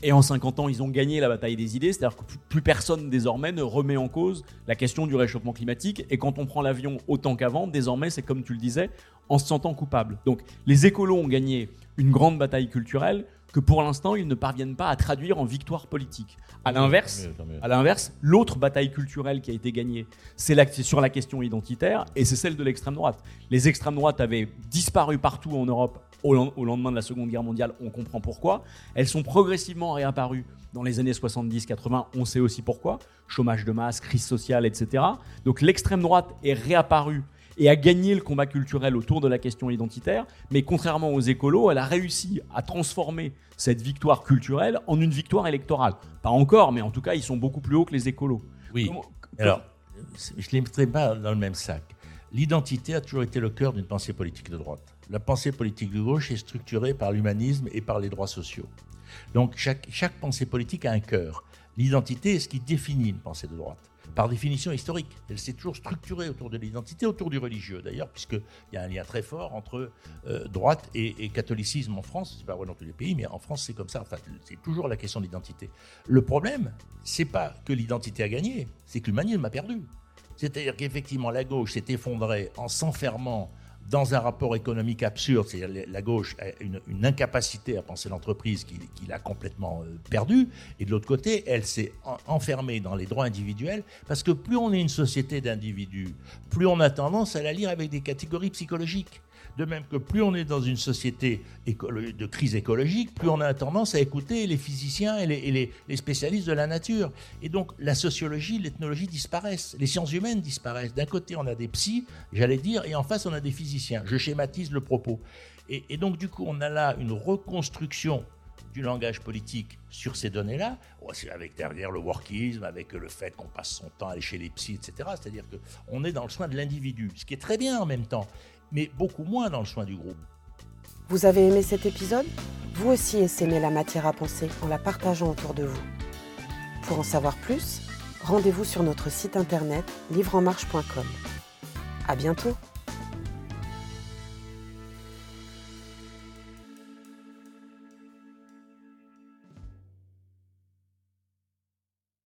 Et en 50 ans, ils ont gagné la bataille des idées, c'est-à-dire que plus personne désormais ne remet en cause la question du réchauffement climatique. Et quand on prend l'avion autant qu'avant, désormais, c'est comme tu le disais, en se sentant coupable. Donc les écolos ont gagné une grande bataille culturelle que pour l'instant, ils ne parviennent pas à traduire en victoire politique. À l'inverse, à l'inverse, l'autre bataille culturelle qui a été gagnée, c'est sur la question identitaire et c'est celle de l'extrême droite. Les extrêmes droites avaient disparu partout en Europe au, lendemain de la Seconde Guerre mondiale, on comprend pourquoi. Elles sont progressivement réapparues dans les années 70-80, on sait aussi pourquoi. Chômage de masse, crise sociale, etc. Donc l'extrême droite est réapparue et a gagné le combat culturel autour de la question identitaire, mais contrairement aux écolos, elle a réussi à transformer cette victoire culturelle en une victoire électorale. Pas encore, mais en tout cas, ils sont beaucoup plus hauts que les écolos. Oui. Alors, je ne les mettrai pas dans le même sac. L'identité a toujours été le cœur d'une pensée politique de droite la pensée politique de gauche est structurée par l'humanisme et par les droits sociaux. Donc chaque, chaque pensée politique a un cœur. L'identité est ce qui définit une pensée de droite. Par définition historique, elle s'est toujours structurée autour de l'identité, autour du religieux d'ailleurs, puisqu'il y a un lien très fort entre euh, droite et, catholicisme en France. C'est pas vrai dans tous les pays, mais en France c'est comme ça. C'est toujours la question d'identité. Le problème, c'est pas que l'identité a gagné, c'est que l'humanisme a perdu. C'est-à-dire qu'effectivement la gauche s'est effondrée en s'enfermant dans un rapport économique absurde, c'est-à-dire la gauche a une, incapacité à penser l'entreprise qu'il a complètement euh, perdue, et de l'autre côté, elle s'est enfermée dans les droits individuels, parce que plus on est une société d'individus, plus on a tendance à la lire avec des catégories psychologiques. De même que plus on est dans une société de crise écologique, plus on a tendance à écouter les physiciens et, les, spécialistes de la nature. Et donc la sociologie, l'ethnologie disparaissent, les sciences humaines disparaissent. D'un côté, on a des psys, j'allais dire, et en face, on a des physiciens. Je schématise le propos. Et, donc du coup, on a là une reconstruction du langage politique sur ces données-là, avec derrière le workisme, avec le fait qu'on passe son temps à aller chez les psys, etc. C'est-à-dire qu'on est dans le soin de l'individu, ce qui est très bien en même temps mais beaucoup moins dans le soin du groupe. Vous avez aimé cet épisode? Vous aussi essayez la matière à penser en la partageant autour de vous. Pour en savoir plus, rendez-vous sur notre site internet livreenmarche.com. À bientôt